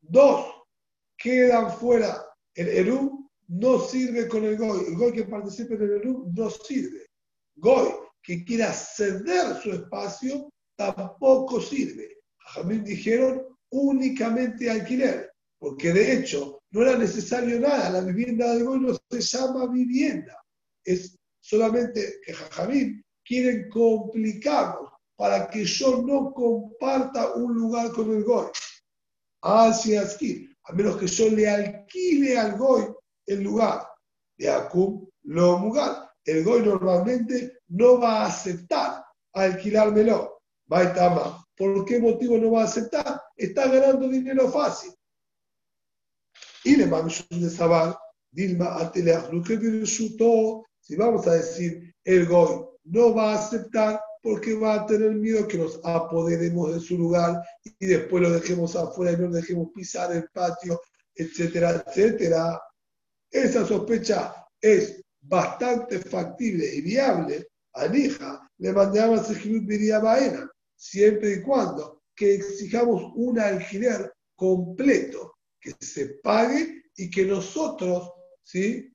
dos quedan fuera. El Eru no sirve con el Goy. El Goy que participe en el Eru no sirve. Goy que quiera ceder su espacio tampoco sirve. Jamín dijeron únicamente alquiler, porque de hecho no era necesario nada. La vivienda de Goy no se llama vivienda. Es solamente que Jajamín quieren complicarnos para que yo no comparta un lugar con el Goy. Así es a menos que yo le alquile al Goy el lugar de Akum lo mugal. El Goy normalmente no va a aceptar alquilármelo. Baitama. ¿Por qué motivo no va a aceptar? Está ganando dinero fácil. Y le vamos de Sabal, Dilma todo. si vamos a decir el Goy no va a aceptar porque va a tener miedo que nos apoderemos de su lugar y después lo dejemos afuera y no dejemos pisar el patio, etcétera, etcétera. Esa sospecha es bastante factible y viable. A Nija le mandamos a Sejirut Miria Baena, siempre y cuando que exijamos un alquiler completo, que se pague y que nosotros, ¿sí?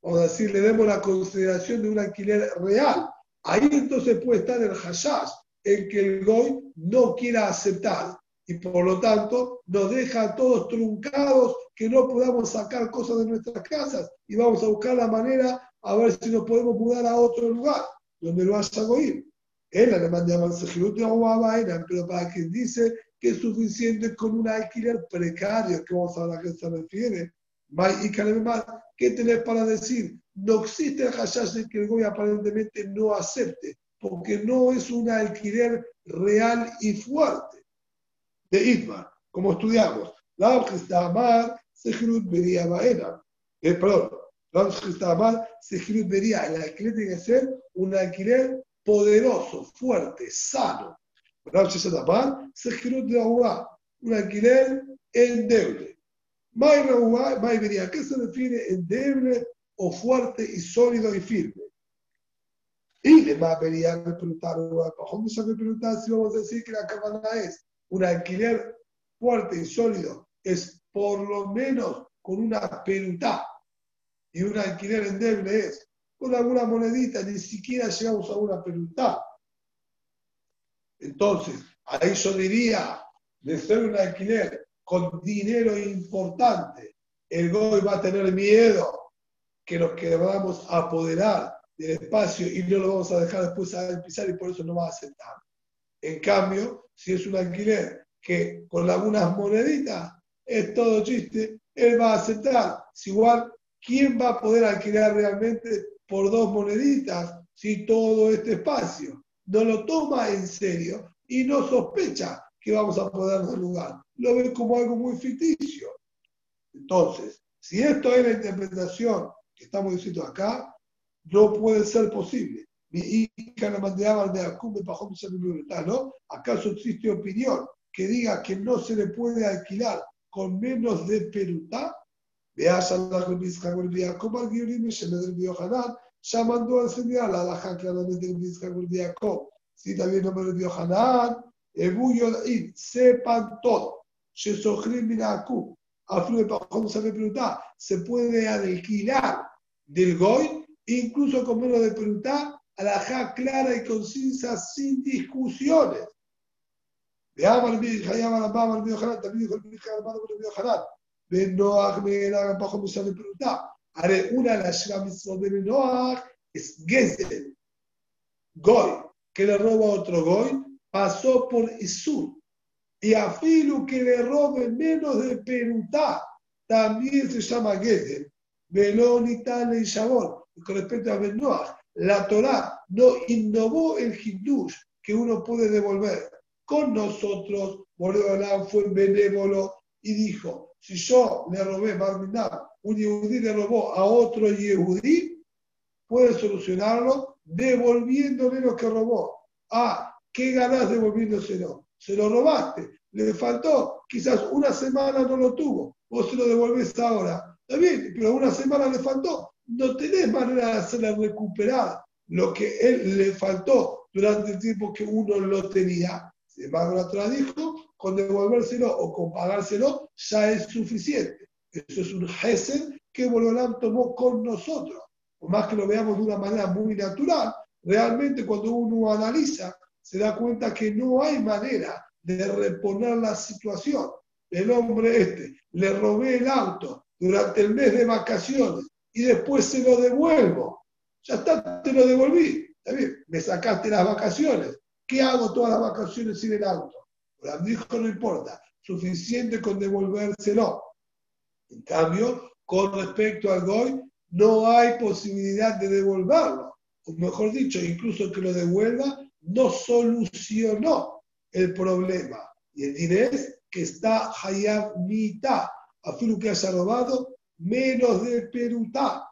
Vamos decir, le demos la consideración de un alquiler real, Ahí entonces puede estar el hashash, en que el goy no quiera aceptar y por lo tanto nos deja a todos truncados que no podamos sacar cosas de nuestras casas y vamos a buscar la manera a ver si nos podemos mudar a otro lugar donde lo haya goy. Él le manda a pero para quien dice que es suficiente con un alquiler precario, que vamos a ver a qué se refiere, ¿qué tenés para decir? no existe el hashash de que el goy aparentemente no acepte, porque no es un alquiler real y fuerte de Itmar, como estudiamos. La Amar, Sejrut Beria Baena. Eh, perdón, la Amar, Sejrut Beria. El alquiler tiene que ser un alquiler poderoso, fuerte, sano. La Amar, Sejrut de un alquiler endeble. May Beria, ¿qué se refiere endeble? o fuerte y sólido y firme. Y le va a venir a preguntar, ¿cómo se me preguntar si vamos a decir que la cabana es un alquiler fuerte y sólido? Es por lo menos con una pelutá y un alquiler endeble es con alguna monedita, ni siquiera llegamos a una pelutá. Entonces, ahí yo diría, de ser un alquiler con dinero importante, el goy va a tener miedo que nos queramos apoderar del espacio y no lo vamos a dejar después a pisar y por eso no va a aceptar. En cambio, si es un alquiler que con algunas moneditas es todo chiste, él va a aceptar. Si igual, ¿quién va a poder alquilar realmente por dos moneditas si todo este espacio no lo toma en serio y no sospecha que vamos a poder dar lugar? Lo ve como algo muy ficticio. Entonces, si esto es la interpretación que estamos diciendo acá, no puede ser posible. ¿no? ¿Acaso existe opinión que diga que no se le puede alquilar con menos de perutá? Vea Shalach Rabbi Yitzhak Rabbi Yaakov al Giorim Shemed Rabbi Yohanan, ya mandó a enseñar la alhaja claramente Rabbi Yitzhak Rabbi Yaakov. Sí, también el nombre de Rabbi Yohanan, Ebu Yoda'im, sepan todo. Se puede alquilar del Goy, incluso con menos de preguntar, alhaja clara y concisa sin discusiones. El. Haré una Shamitzvot de Benoach es. Goy, que le roba a otro Goy, pasó por Isur. Y a Filu que le robe menos de Perutá, también se llama Gezel. Belón y Tale y Shabón. Con respecto a Benoach, la Torah no innovó el Hindush que uno puede devolver. Con nosotros, Boreolán fue benévolo y dijo, si yo le robé Barminab, un yehudí le robó a otro yehudí, puede solucionarlo devolviéndole lo que robó. Ah, ¿qué ganás devolviéndoselo? Se lo robaste, le faltó, quizás una semana no lo tuvo, vos se lo devolvés ahora. Está bien, pero una semana le faltó, no tenés manera de hacerle recuperar lo que él le faltó durante el tiempo que uno lo tenía. Sin embargo, la dijo, con devolvérselo o con pagárselo ya es suficiente. Eso es un gesed que Bololán tomó con nosotros. Por más que lo veamos de una manera muy natural, realmente cuando uno analiza, se da cuenta que no hay manera de reponer la situación. El hombre este, le robé el auto durante el mes de vacaciones y después se lo devuelvo. Ya está, te lo devolví. Está bien, me sacaste las vacaciones. ¿Qué hago todas las vacaciones sin el auto? La dijo no importa, suficiente con devolvérselo. En cambio, con respecto al GOI, no hay posibilidad de devolverlo. O mejor dicho, incluso que lo devuelva, no solucionó el problema. Y el dinero es que está Hayab Mita, a fin que haya robado menos de Perutá.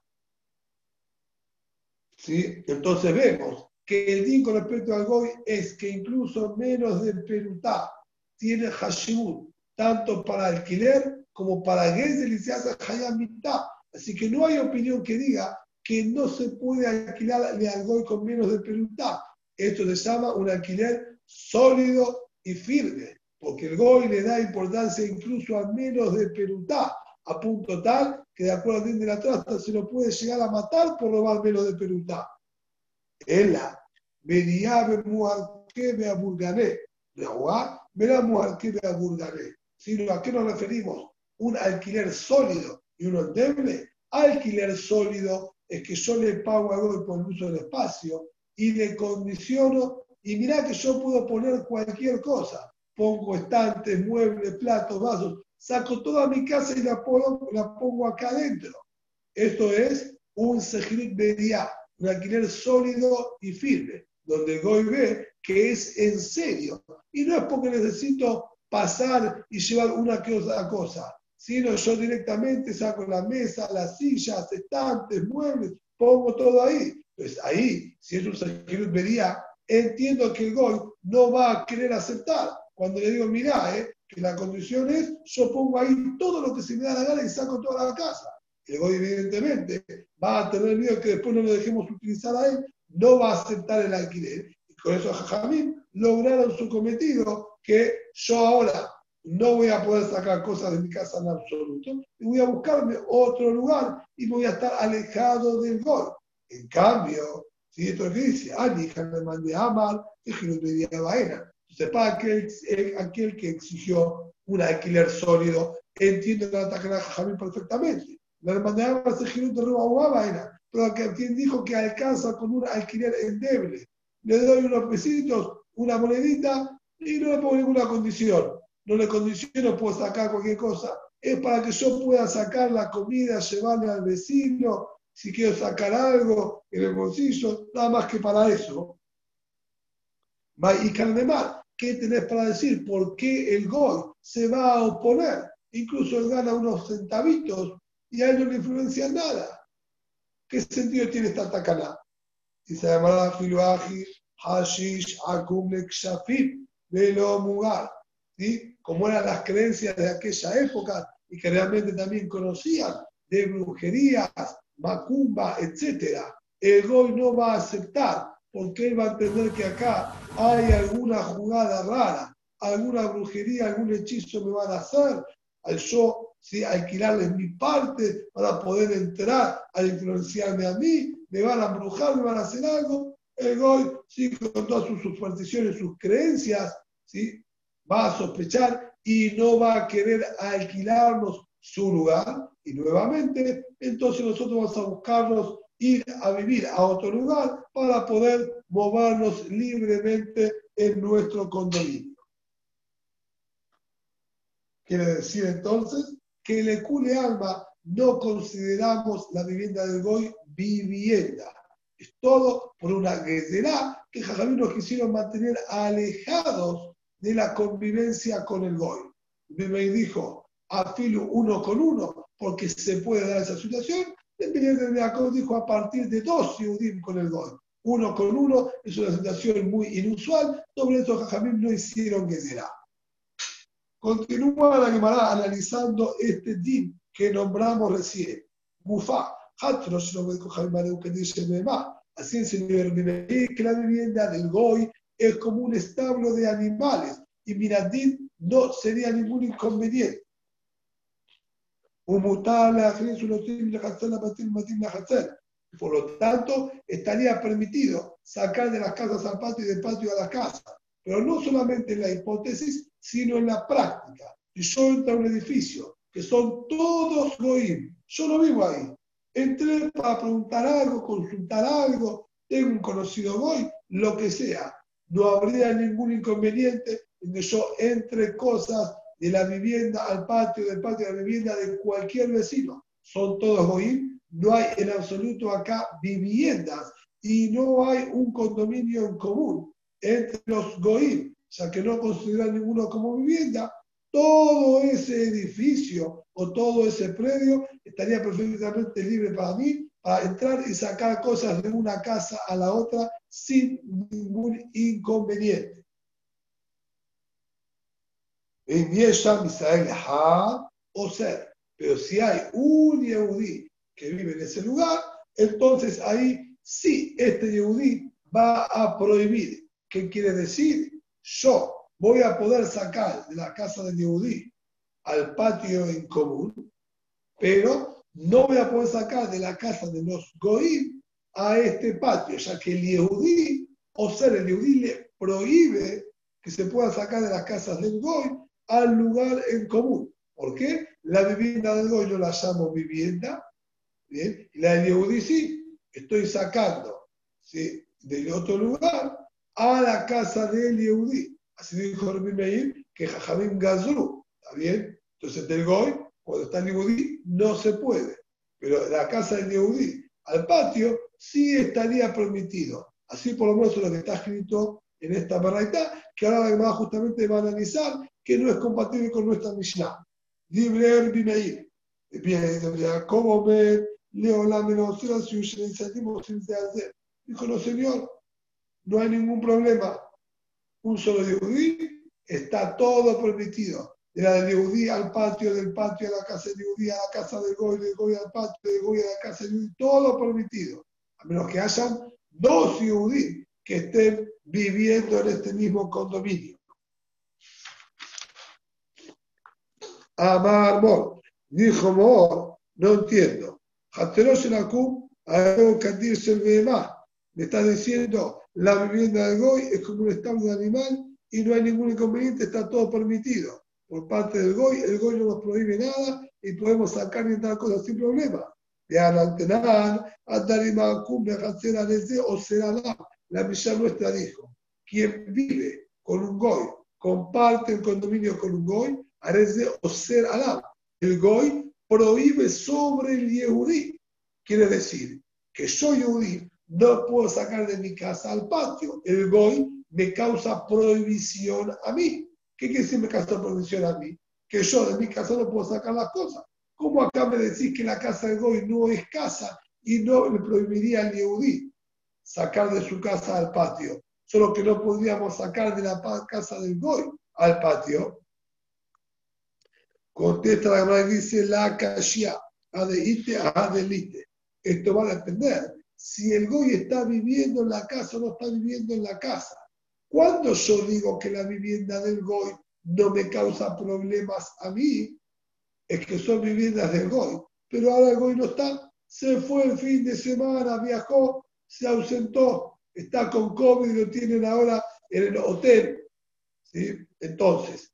¿Sí? Entonces vemos que el din con respecto al Goy es que incluso menos de Perutá tiene Hashimut, tanto para alquiler como para Gezel y se hace mitad. Así que no hay opinión que diga que no se puede alquilar al Goy con menos de Perutá. Esto se llama un alquiler sólido y firme, porque el Goy le da importancia incluso a menos de Perutá, a punto tal que de acuerdo din de la trasta se lo puede llegar a matar por robar menos de Perutá. Ella, Beniabe Muarkebe Aburgané, Rehuá, veramos alquiler Burgaré. Sino a qué nos referimos? Un alquiler sólido y uno endeble. Alquiler sólido es que yo le pago a Goy por el uso del espacio y le condiciono. Y mirá que yo puedo poner cualquier cosa. Pongo estantes, muebles, platos, vasos. Saco toda mi casa y la pongo, la pongo acá adentro. Esto es un sejirit beria, un alquiler sólido y firme, donde el Goy ve que es en serio. Y no es porque necesito pasar y llevar una que otra cosa, sino yo directamente saco la mesa, las sillas, estantes, muebles, pongo todo ahí. Pues ahí, si es un Sejirut vería, entiendo que el Goy no va a querer aceptar. Cuando le digo, mirá, eh, que la condición es, yo pongo ahí todo lo que se me da la gana y saco toda la casa. El Goy, evidentemente, va a tener miedo que después no lo dejemos utilizar a él, no va a aceptar el alquiler. Con eso Jajamín lograron su cometido, que yo ahora no voy a poder sacar cosas de mi casa en absoluto, y voy a buscarme otro lugar y voy a estar alejado del gol. En cambio, si esto es que dice, ah, hija me mandé a amar, es que no te vaina. Entonces, para aquel, aquel que exigió un alquiler sólido, entiende la ataque a Jajamín perfectamente. La de Amar se giró de roba vaina, pero quien dijo que alcanza con un alquiler endeble le doy unos pesitos, una monedita y no le pongo ninguna condición. No le condiciono, puedo sacar cualquier cosa. Es para que yo pueda sacar la comida, llevarle al vecino, si quiero sacar algo en el bolsillo, nada más que para eso. Y Carnemar, ¿qué tenés para decir? ¿Por qué el gol se va a oponer? Incluso él gana unos centavitos y a él no le influencia nada. ¿Qué sentido tiene esta tacana? y se llamará Filuaji, Hashish, Akum, Nekshafim, Velo Mugar. ¿sí? Como eran las creencias de aquella época y que realmente también conocían de brujerías, macumba, etcétera, el Goy no va a aceptar, porque él va a entender que acá hay alguna jugada rara, alguna brujería, algún hechizo me van a hacer, al yo ¿sí? alquilarles mi parte para poder entrar a influenciarme a mí, me van a embrujar, me van a hacer algo. El Goy, sí, con todas sus supersticiones, sus creencias, ¿sí? va a sospechar y no va a querer alquilarnos su lugar. Y nuevamente, entonces nosotros vamos a buscarnos ir a vivir a otro lugar para poder movernos libremente en nuestro condominio. Quiere decir entonces que el Ecule Alma no consideramos la vivienda del Goy vivienda. Es todo por una guerrera que Jajamí nos quisieron mantener alejados de la convivencia con el Goy. Me dijo, afilo uno con uno, porque se puede dar esa situación. El de Jacob dijo a partir de dos Yehudim con el Goy. Uno con uno es una situación muy inusual. Sobre eso Jajamim no hicieron guerrera. Continúa la Gemara analizando este din que nombramos recién. Mufa, que dice Así el señor que la vivienda del Goy es como un establo de animales y Miradín no sería ningún inconveniente. Por lo tanto, estaría permitido sacar de las casas al patio y del patio a la casa. Pero no solamente en la hipótesis, sino en la práctica. Si yo entro a un edificio que son todos goim, yo no vivo ahí. Entré para preguntar algo, consultar algo, tengo un conocido goy, lo que sea. No habría ningún inconveniente en que yo entre cosas de la vivienda al patio, del patio a la vivienda de cualquier vecino. Son todos goim, no hay en absoluto acá viviendas y no hay un condominio en común entre los goim sea que no consideran ninguno como vivienda, todo ese edificio o todo ese predio estaría perfectamente libre para mí para entrar y sacar cosas de una casa a la otra sin ningún inconveniente. En Yesham Israel o ser, pero si hay un Yehudí que vive en ese lugar, entonces ahí sí este Yehudí va a prohibir. ¿Qué quiere decir? yo voy a poder sacar de la casa de Yehudí al patio en común, pero no voy a poder sacar de la casa de los Goim a este patio, ya que el Yehudí, o ser el Yehudí, le prohíbe que se pueda sacar de las casas del Goim al lugar en común. ¿Por qué? La vivienda del Goy yo la llamo vivienda, ¿bien? y la del Yehudí sí, estoy sacando ¿sí? del otro lugar a la casa del Yehudí. Así dijo Rabbi Meir, que Jajamim Gazru, ¿está bien? Entonces del Goy, cuando está en Yehudí, no se puede. Pero la casa del Yehudí al patio sí estaría permitido. Así por lo menos es lo que está escrito en esta barraita, que ahora además justamente va a analizar que no es compatible con nuestra Mishnah. Libre Rabbi Meir. ¿Cómo ver? Leo la menos Dijo, no señor, no hay ningún problema. Un solo Yehudí, está todo permitido. De la del Yehudí al patio, del patio a la casa de Yehudí, a la casa del Goy, del Goy al patio, del Goy a la casa de Yehudí, todo permitido. A menos que hayan dos Yehudí que estén viviendo en este mismo condominio. Amar Mor, dijo Mor, no entiendo. Hateros en Akum, el Me está diciendo la vivienda del Goy es como un establo de animal y no hay ningún inconveniente, está todo permitido. Por parte del Goy, el Goy no nos prohíbe nada y podemos sacar y entrar cosas sin problema. De Alantenar, Atarima, Cumbia, o será La misión nuestra dijo: quien vive con un Goy, comparte el condominio con un Goy, Arese o ser El Goy prohíbe sobre el Yehudí. Quiere decir que yo, Yehudí, no puedo sacar de mi casa al patio. El goy me causa prohibición a mí. ¿Qué quiere decir me causa prohibición a mí? Que yo de mi casa no puedo sacar las cosas. ¿Cómo acá me decís que la casa del goy no es casa y no me prohibiría al Yehudí sacar de su casa al patio? Solo que no podríamos sacar de la casa del goy al patio. Contesta la madre dice la cashia. adeite adelite. Esto va a depender si el goy está viviendo en la casa o no está viviendo en la casa. Cuando yo digo que la vivienda del goy no me causa problemas a mí, es que son viviendas del goy. Pero ahora el goy no está, se fue el fin de semana, viajó, se ausentó, está con COVID y lo tienen ahora en el hotel. ¿sí? Entonces,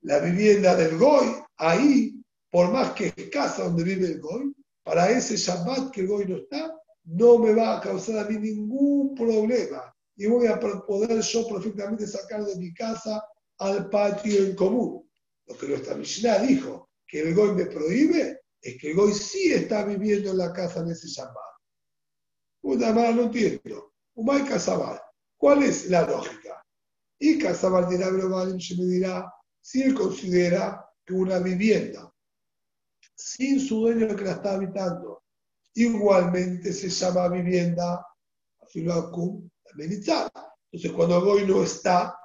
la vivienda del goy, ahí, por más que es casa donde vive el goy, para ese Shabbat que el goy no está, no me va a causar a mí ningún problema. Y voy a poder yo perfectamente sacar de mi casa al patio en común. Lo que nuestra Mishnah dijo, que el Goy me prohíbe, es que el Goy sí está viviendo en la casa en ese Shabbat. Una más no entiendo. Umay Casabal. ¿Cuál es la lógica? Y Casabal dirá, me dirá, si él considera que una vivienda sin su dueño que la está habitando igualmente se llama vivienda, entonces cuando Goy no está,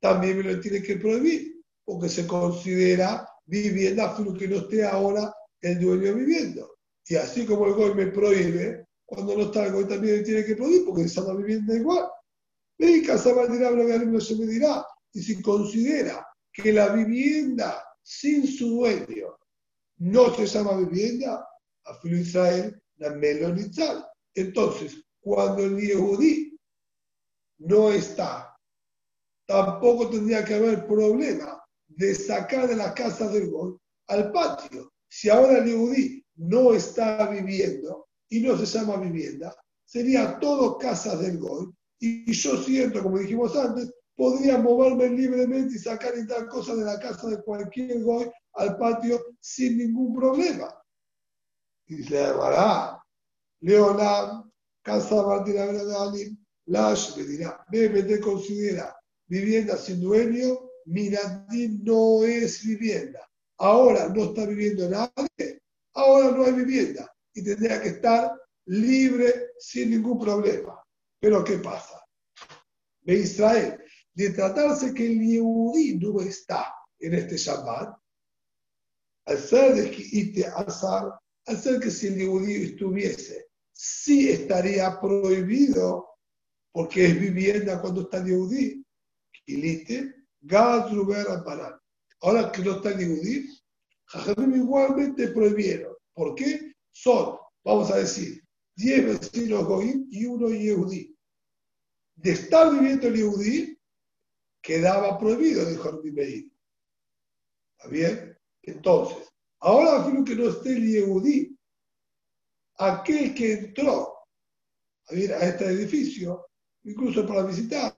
también me lo tiene que prohibir, porque se considera vivienda, que no esté ahora el dueño viviendo. Y así como el Goy me prohíbe, cuando no está el Goy también me tiene que prohibir, porque se llama vivienda igual. Y Casabal dirá, no se me dirá, y si considera que la vivienda sin su dueño no se llama vivienda, a Israel, la melonitzal. Entonces, cuando el Yehudí no está, tampoco tendría que haber problema de sacar de la casa del gol al patio. Si ahora el Yehudí no está viviendo y no se llama vivienda, sería todo casa del gol. Y yo siento, como dijimos antes, podría moverme libremente y sacar y tal cosa de la casa de cualquier goy al patio sin ningún problema. Y dice, Bará, Leonam, casa Martina Alim, Lash me dirá, te considera vivienda sin dueño, Miratín no es vivienda. Ahora no está viviendo nadie, ahora no hay vivienda y tendría que estar libre sin ningún problema. Pero ¿qué pasa? De Israel, de tratarse que el Yehudí no está en este Shabbat, al ser Azar, al ser que si el Yehudí estuviese, sí estaría prohibido, porque es vivienda cuando está el Yehudí, Kilite, Gadruber Parar. Ahora que no está el Yehudí, Jajamim igualmente prohibieron. ¿Por qué? Son, vamos a decir, 10 vecinos Goim y uno Yehudí. De estar viviendo el Yehudí, quedaba prohibido, dijo Meir. ¿Está bien? Entonces, ahora que no esté el Yehudí, aquel que entró a, a este edificio, incluso para visitar,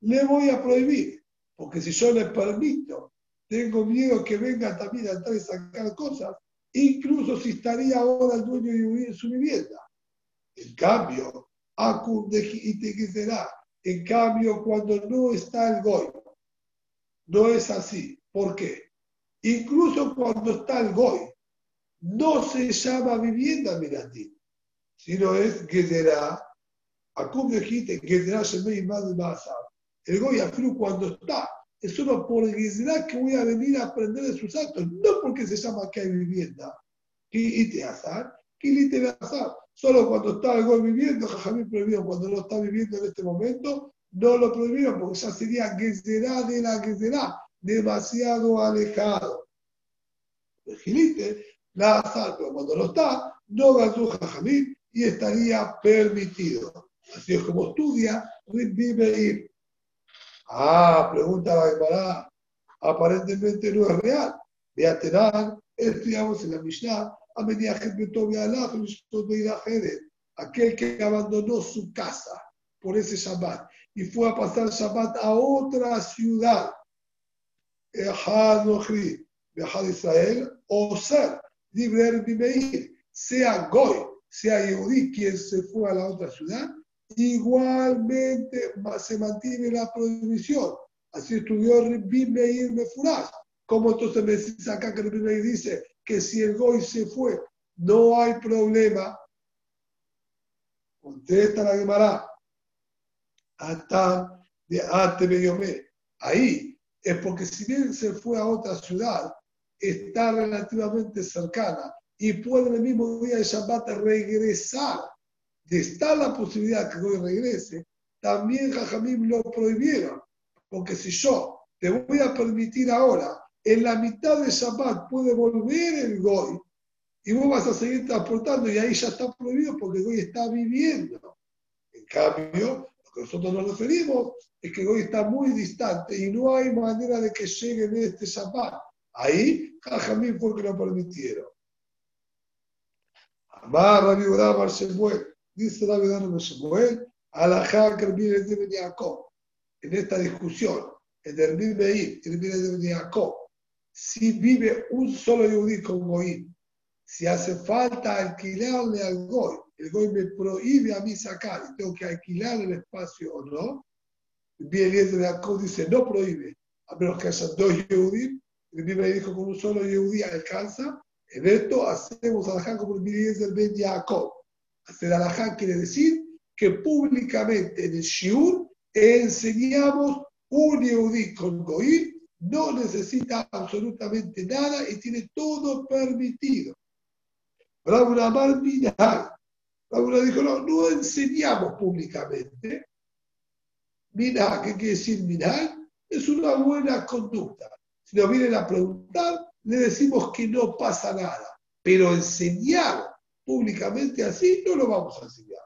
le voy a prohibir, porque si yo le permito, tengo miedo que venga también a entrar y sacar cosas, incluso si estaría ahora el dueño de su vivienda. En cambio, Akum de será en cambio, cuando no está el goy, no es así. ¿Por qué? Incluso cuando está el goy, no se llama vivienda miratín, sino es Gederá. Acum dijiste Gederá Shemei Masa. El goy aflu cuando está, es solo por Gederá que voy a venir a aprender de sus actos, no porque se llama que hay vivienda. Y te azar, y te azar. Solo cuando está algo viviendo, Jajamín prohibido. Cuando no está viviendo en este momento, no lo prohibieron porque ya sería será de la será demasiado alejado. El gilite, la azar, pero cuando no está, no su Jajamín y estaría permitido. Así es como estudia ir. Ah, pregunta la Gemara. Aparentemente no es real. Beatenan, estudiamos en la Mishnah, aquel que abandonó su casa por ese Shabbat y fue a pasar Shabbat a otra ciudad, Israel, o ser libre sea Goy, sea Yehudi quien se fue a la otra ciudad, igualmente se mantiene la prohibición. Así estudió Rabbi Meir Mefuraz. Como entonces me dice acá que Rabbi Meir dice que si el Goy se fue, no hay problema. Contesta la Gemara. Hasta de Ate Ahí es porque si bien se fue a otra ciudad, está relativamente cercana y puede en el mismo día de Shabbat regresar. Estar la posibilidad que Goy regrese, también Jajamim lo prohibieron. Porque si yo te voy a permitir ahora, en la mitad de Shabbat puede volver el Goy y vos vas a seguir transportando y ahí ya está prohibido porque el Goy está viviendo. En cambio, lo que nosotros nos referimos es que el Goy está muy distante y no hay manera de que llegue en este Shabbat. Ahí, Jajamim fue que lo permitieron. Amar Rabbi Udá Bar Shemuel, dice Rabbi Udá Bar Shemuel, Alajá Kermir de Jacob. En esta discusión el Meir y el de Jacob, si vive un solo Yehudí con Goim, si hace falta alquilarle al Goy, el Goy me prohíbe a mí sacar y tengo que alquilar el espacio o no, el de Jacob dice no prohíbe, a menos que haya dos Yehudí, el Meir dijo con un solo Yehudí alcanza, en esto hacemos alajá como el del Ben Jacob. Hacer alajá quiere decir que públicamente en el Shiur enseñamos un Yehudí con Goim, no necesita absolutamente nada y tiene todo permitido. Rabuna Amar Minhag. Rabuna dijo, no, no enseñamos públicamente. Minhag, ¿qué quiere decir Minhag? Es una buena conducta. Si nos vienen a preguntar, le decimos que no pasa nada. Pero enseñar públicamente así no lo vamos a enseñar.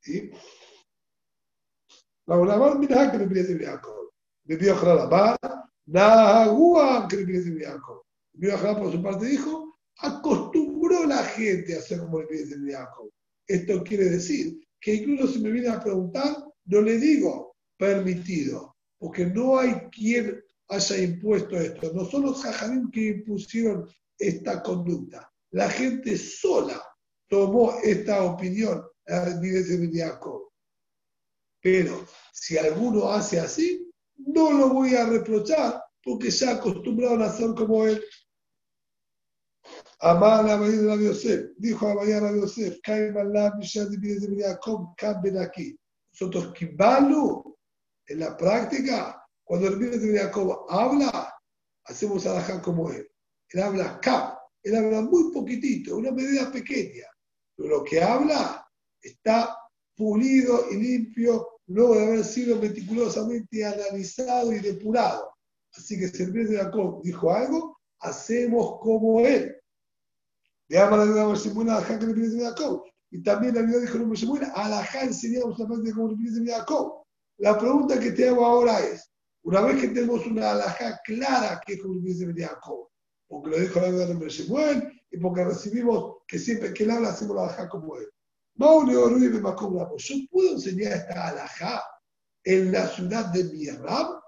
¿Sí? La Olamar Minhag que le pide de Jacob. Le pidió a la Bar, Nahuam que le de Jacob. A por su parte dijo, acostumbró la gente a hacer como le pide de Jacob. Esto quiere decir que incluso si me viene a preguntar, no le digo permitido, porque no hay quien haya impuesto esto. No son los jajarín que impusieron esta conducta. La gente sola tomó esta opinión de Jacob. Pero si alguno hace así, no lo voy a reprochar porque se ha acostumbrado a hacer como él. Amar a María de Yosef, dijo a María de Yosef, cambien aquí. Nosotros, Kibalu, en la práctica, cuando el de Jacob habla, hacemos alajá como él. Él habla cap, él habla muy poquitito, una medida pequeña. Pero lo que habla está pulido y limpio luego de haber sido meticulosamente analizado y depurado. Así que si el de Jacob dijo algo, hacemos como él. De ama la vida de Alajá que le de Jacob. Y también la vida dijo no a Alajá enseñamos la parte de cómo le de Jacob. La pregunta que te hago ahora es, una vez que tenemos una alhaja clara que es como dice Jacob, porque lo dijo la vida de Shemuel y porque recibimos que siempre que él habla hacemos la alhaja como él. Yo puedo enseñar esta alhaja en la ciudad de Mirram.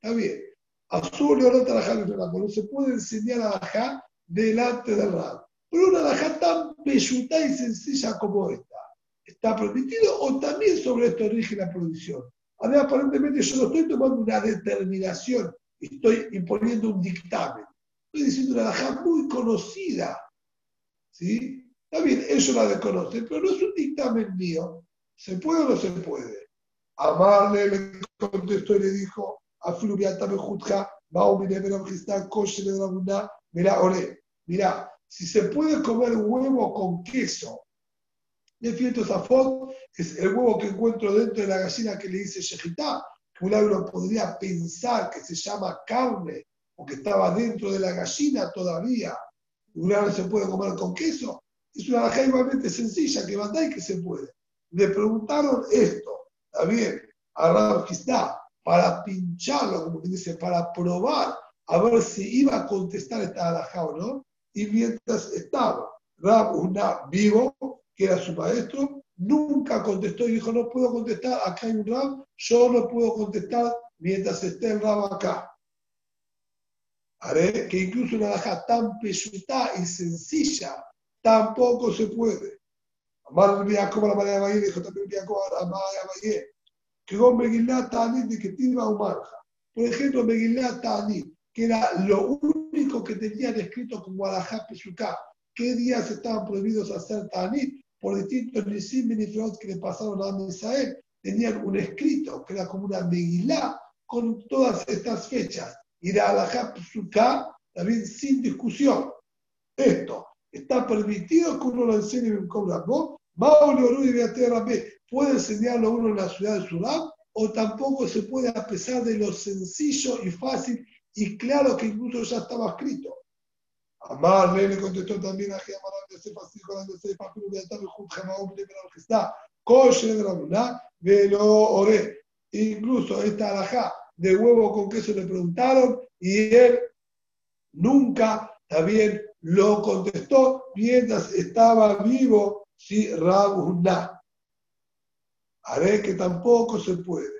Está bien. Azul y no se puede enseñar alhaja delante del Rab. Pero una alhaja tan pechuta y sencilla como esta, ¿está permitido o también sobre esto rige la prohibición? A ver, aparentemente yo no estoy tomando una determinación, estoy imponiendo un dictamen. Estoy diciendo una alhaja muy conocida. ¿Sí? Está bien, eso la desconoce, pero no es un dictamen mío. ¿Se puede o no se puede? Amarle le contestó y le dijo a Fluviata Mejutja, Mira, ore, mira, si se puede comer huevo con queso de Zafot es el huevo que encuentro dentro de la gallina que le dice Shejitá. uno podría pensar que se llama carne o que estaba dentro de la gallina todavía. no se puede comer con queso. Es una baja igualmente sencilla que y que se puede. Le preguntaron esto, está bien, a Rab para pincharlo, como que dice, para probar a ver si iba a contestar esta alajá o no. Y mientras estaba Rab una vivo, que era su maestro, nunca contestó y dijo, no puedo contestar, acá hay un Rab, yo no puedo contestar mientras esté el Rab acá. Haré que incluso una baja tan pesuta y sencilla tampoco se puede. Amar el como la manera de dijo también como la manera de Bahía. Que con Megilá Tanit de que tiene un marja. Por ejemplo, Megilá Tanit, que era lo único que tenían escrito como Alajá Pesuká. ¿Qué días estaban prohibidos hacer Tanit? por distintos nisim que le pasaron a Misael, tenían un escrito que era como una megilá con todas estas fechas. Y la alajá también sin discusión. Esto, está permitido que uno lo enseñe en Rabó, puede enseñarlo uno en la ciudad de Sudán, o tampoco se puede, a pesar de lo sencillo y fácil y claro que incluso ya estaba escrito. Amar le contestó también a Jehová de Sefa, hijo de Sefa, pero voy a estar junto a Jamaú, primero que está, Koshe de Ramuná, Velo Ore. Incluso esta alajá de huevo con queso le preguntaron y él nunca también lo contestó mientras estaba vivo, si Rabuná. Haré que tampoco se puede.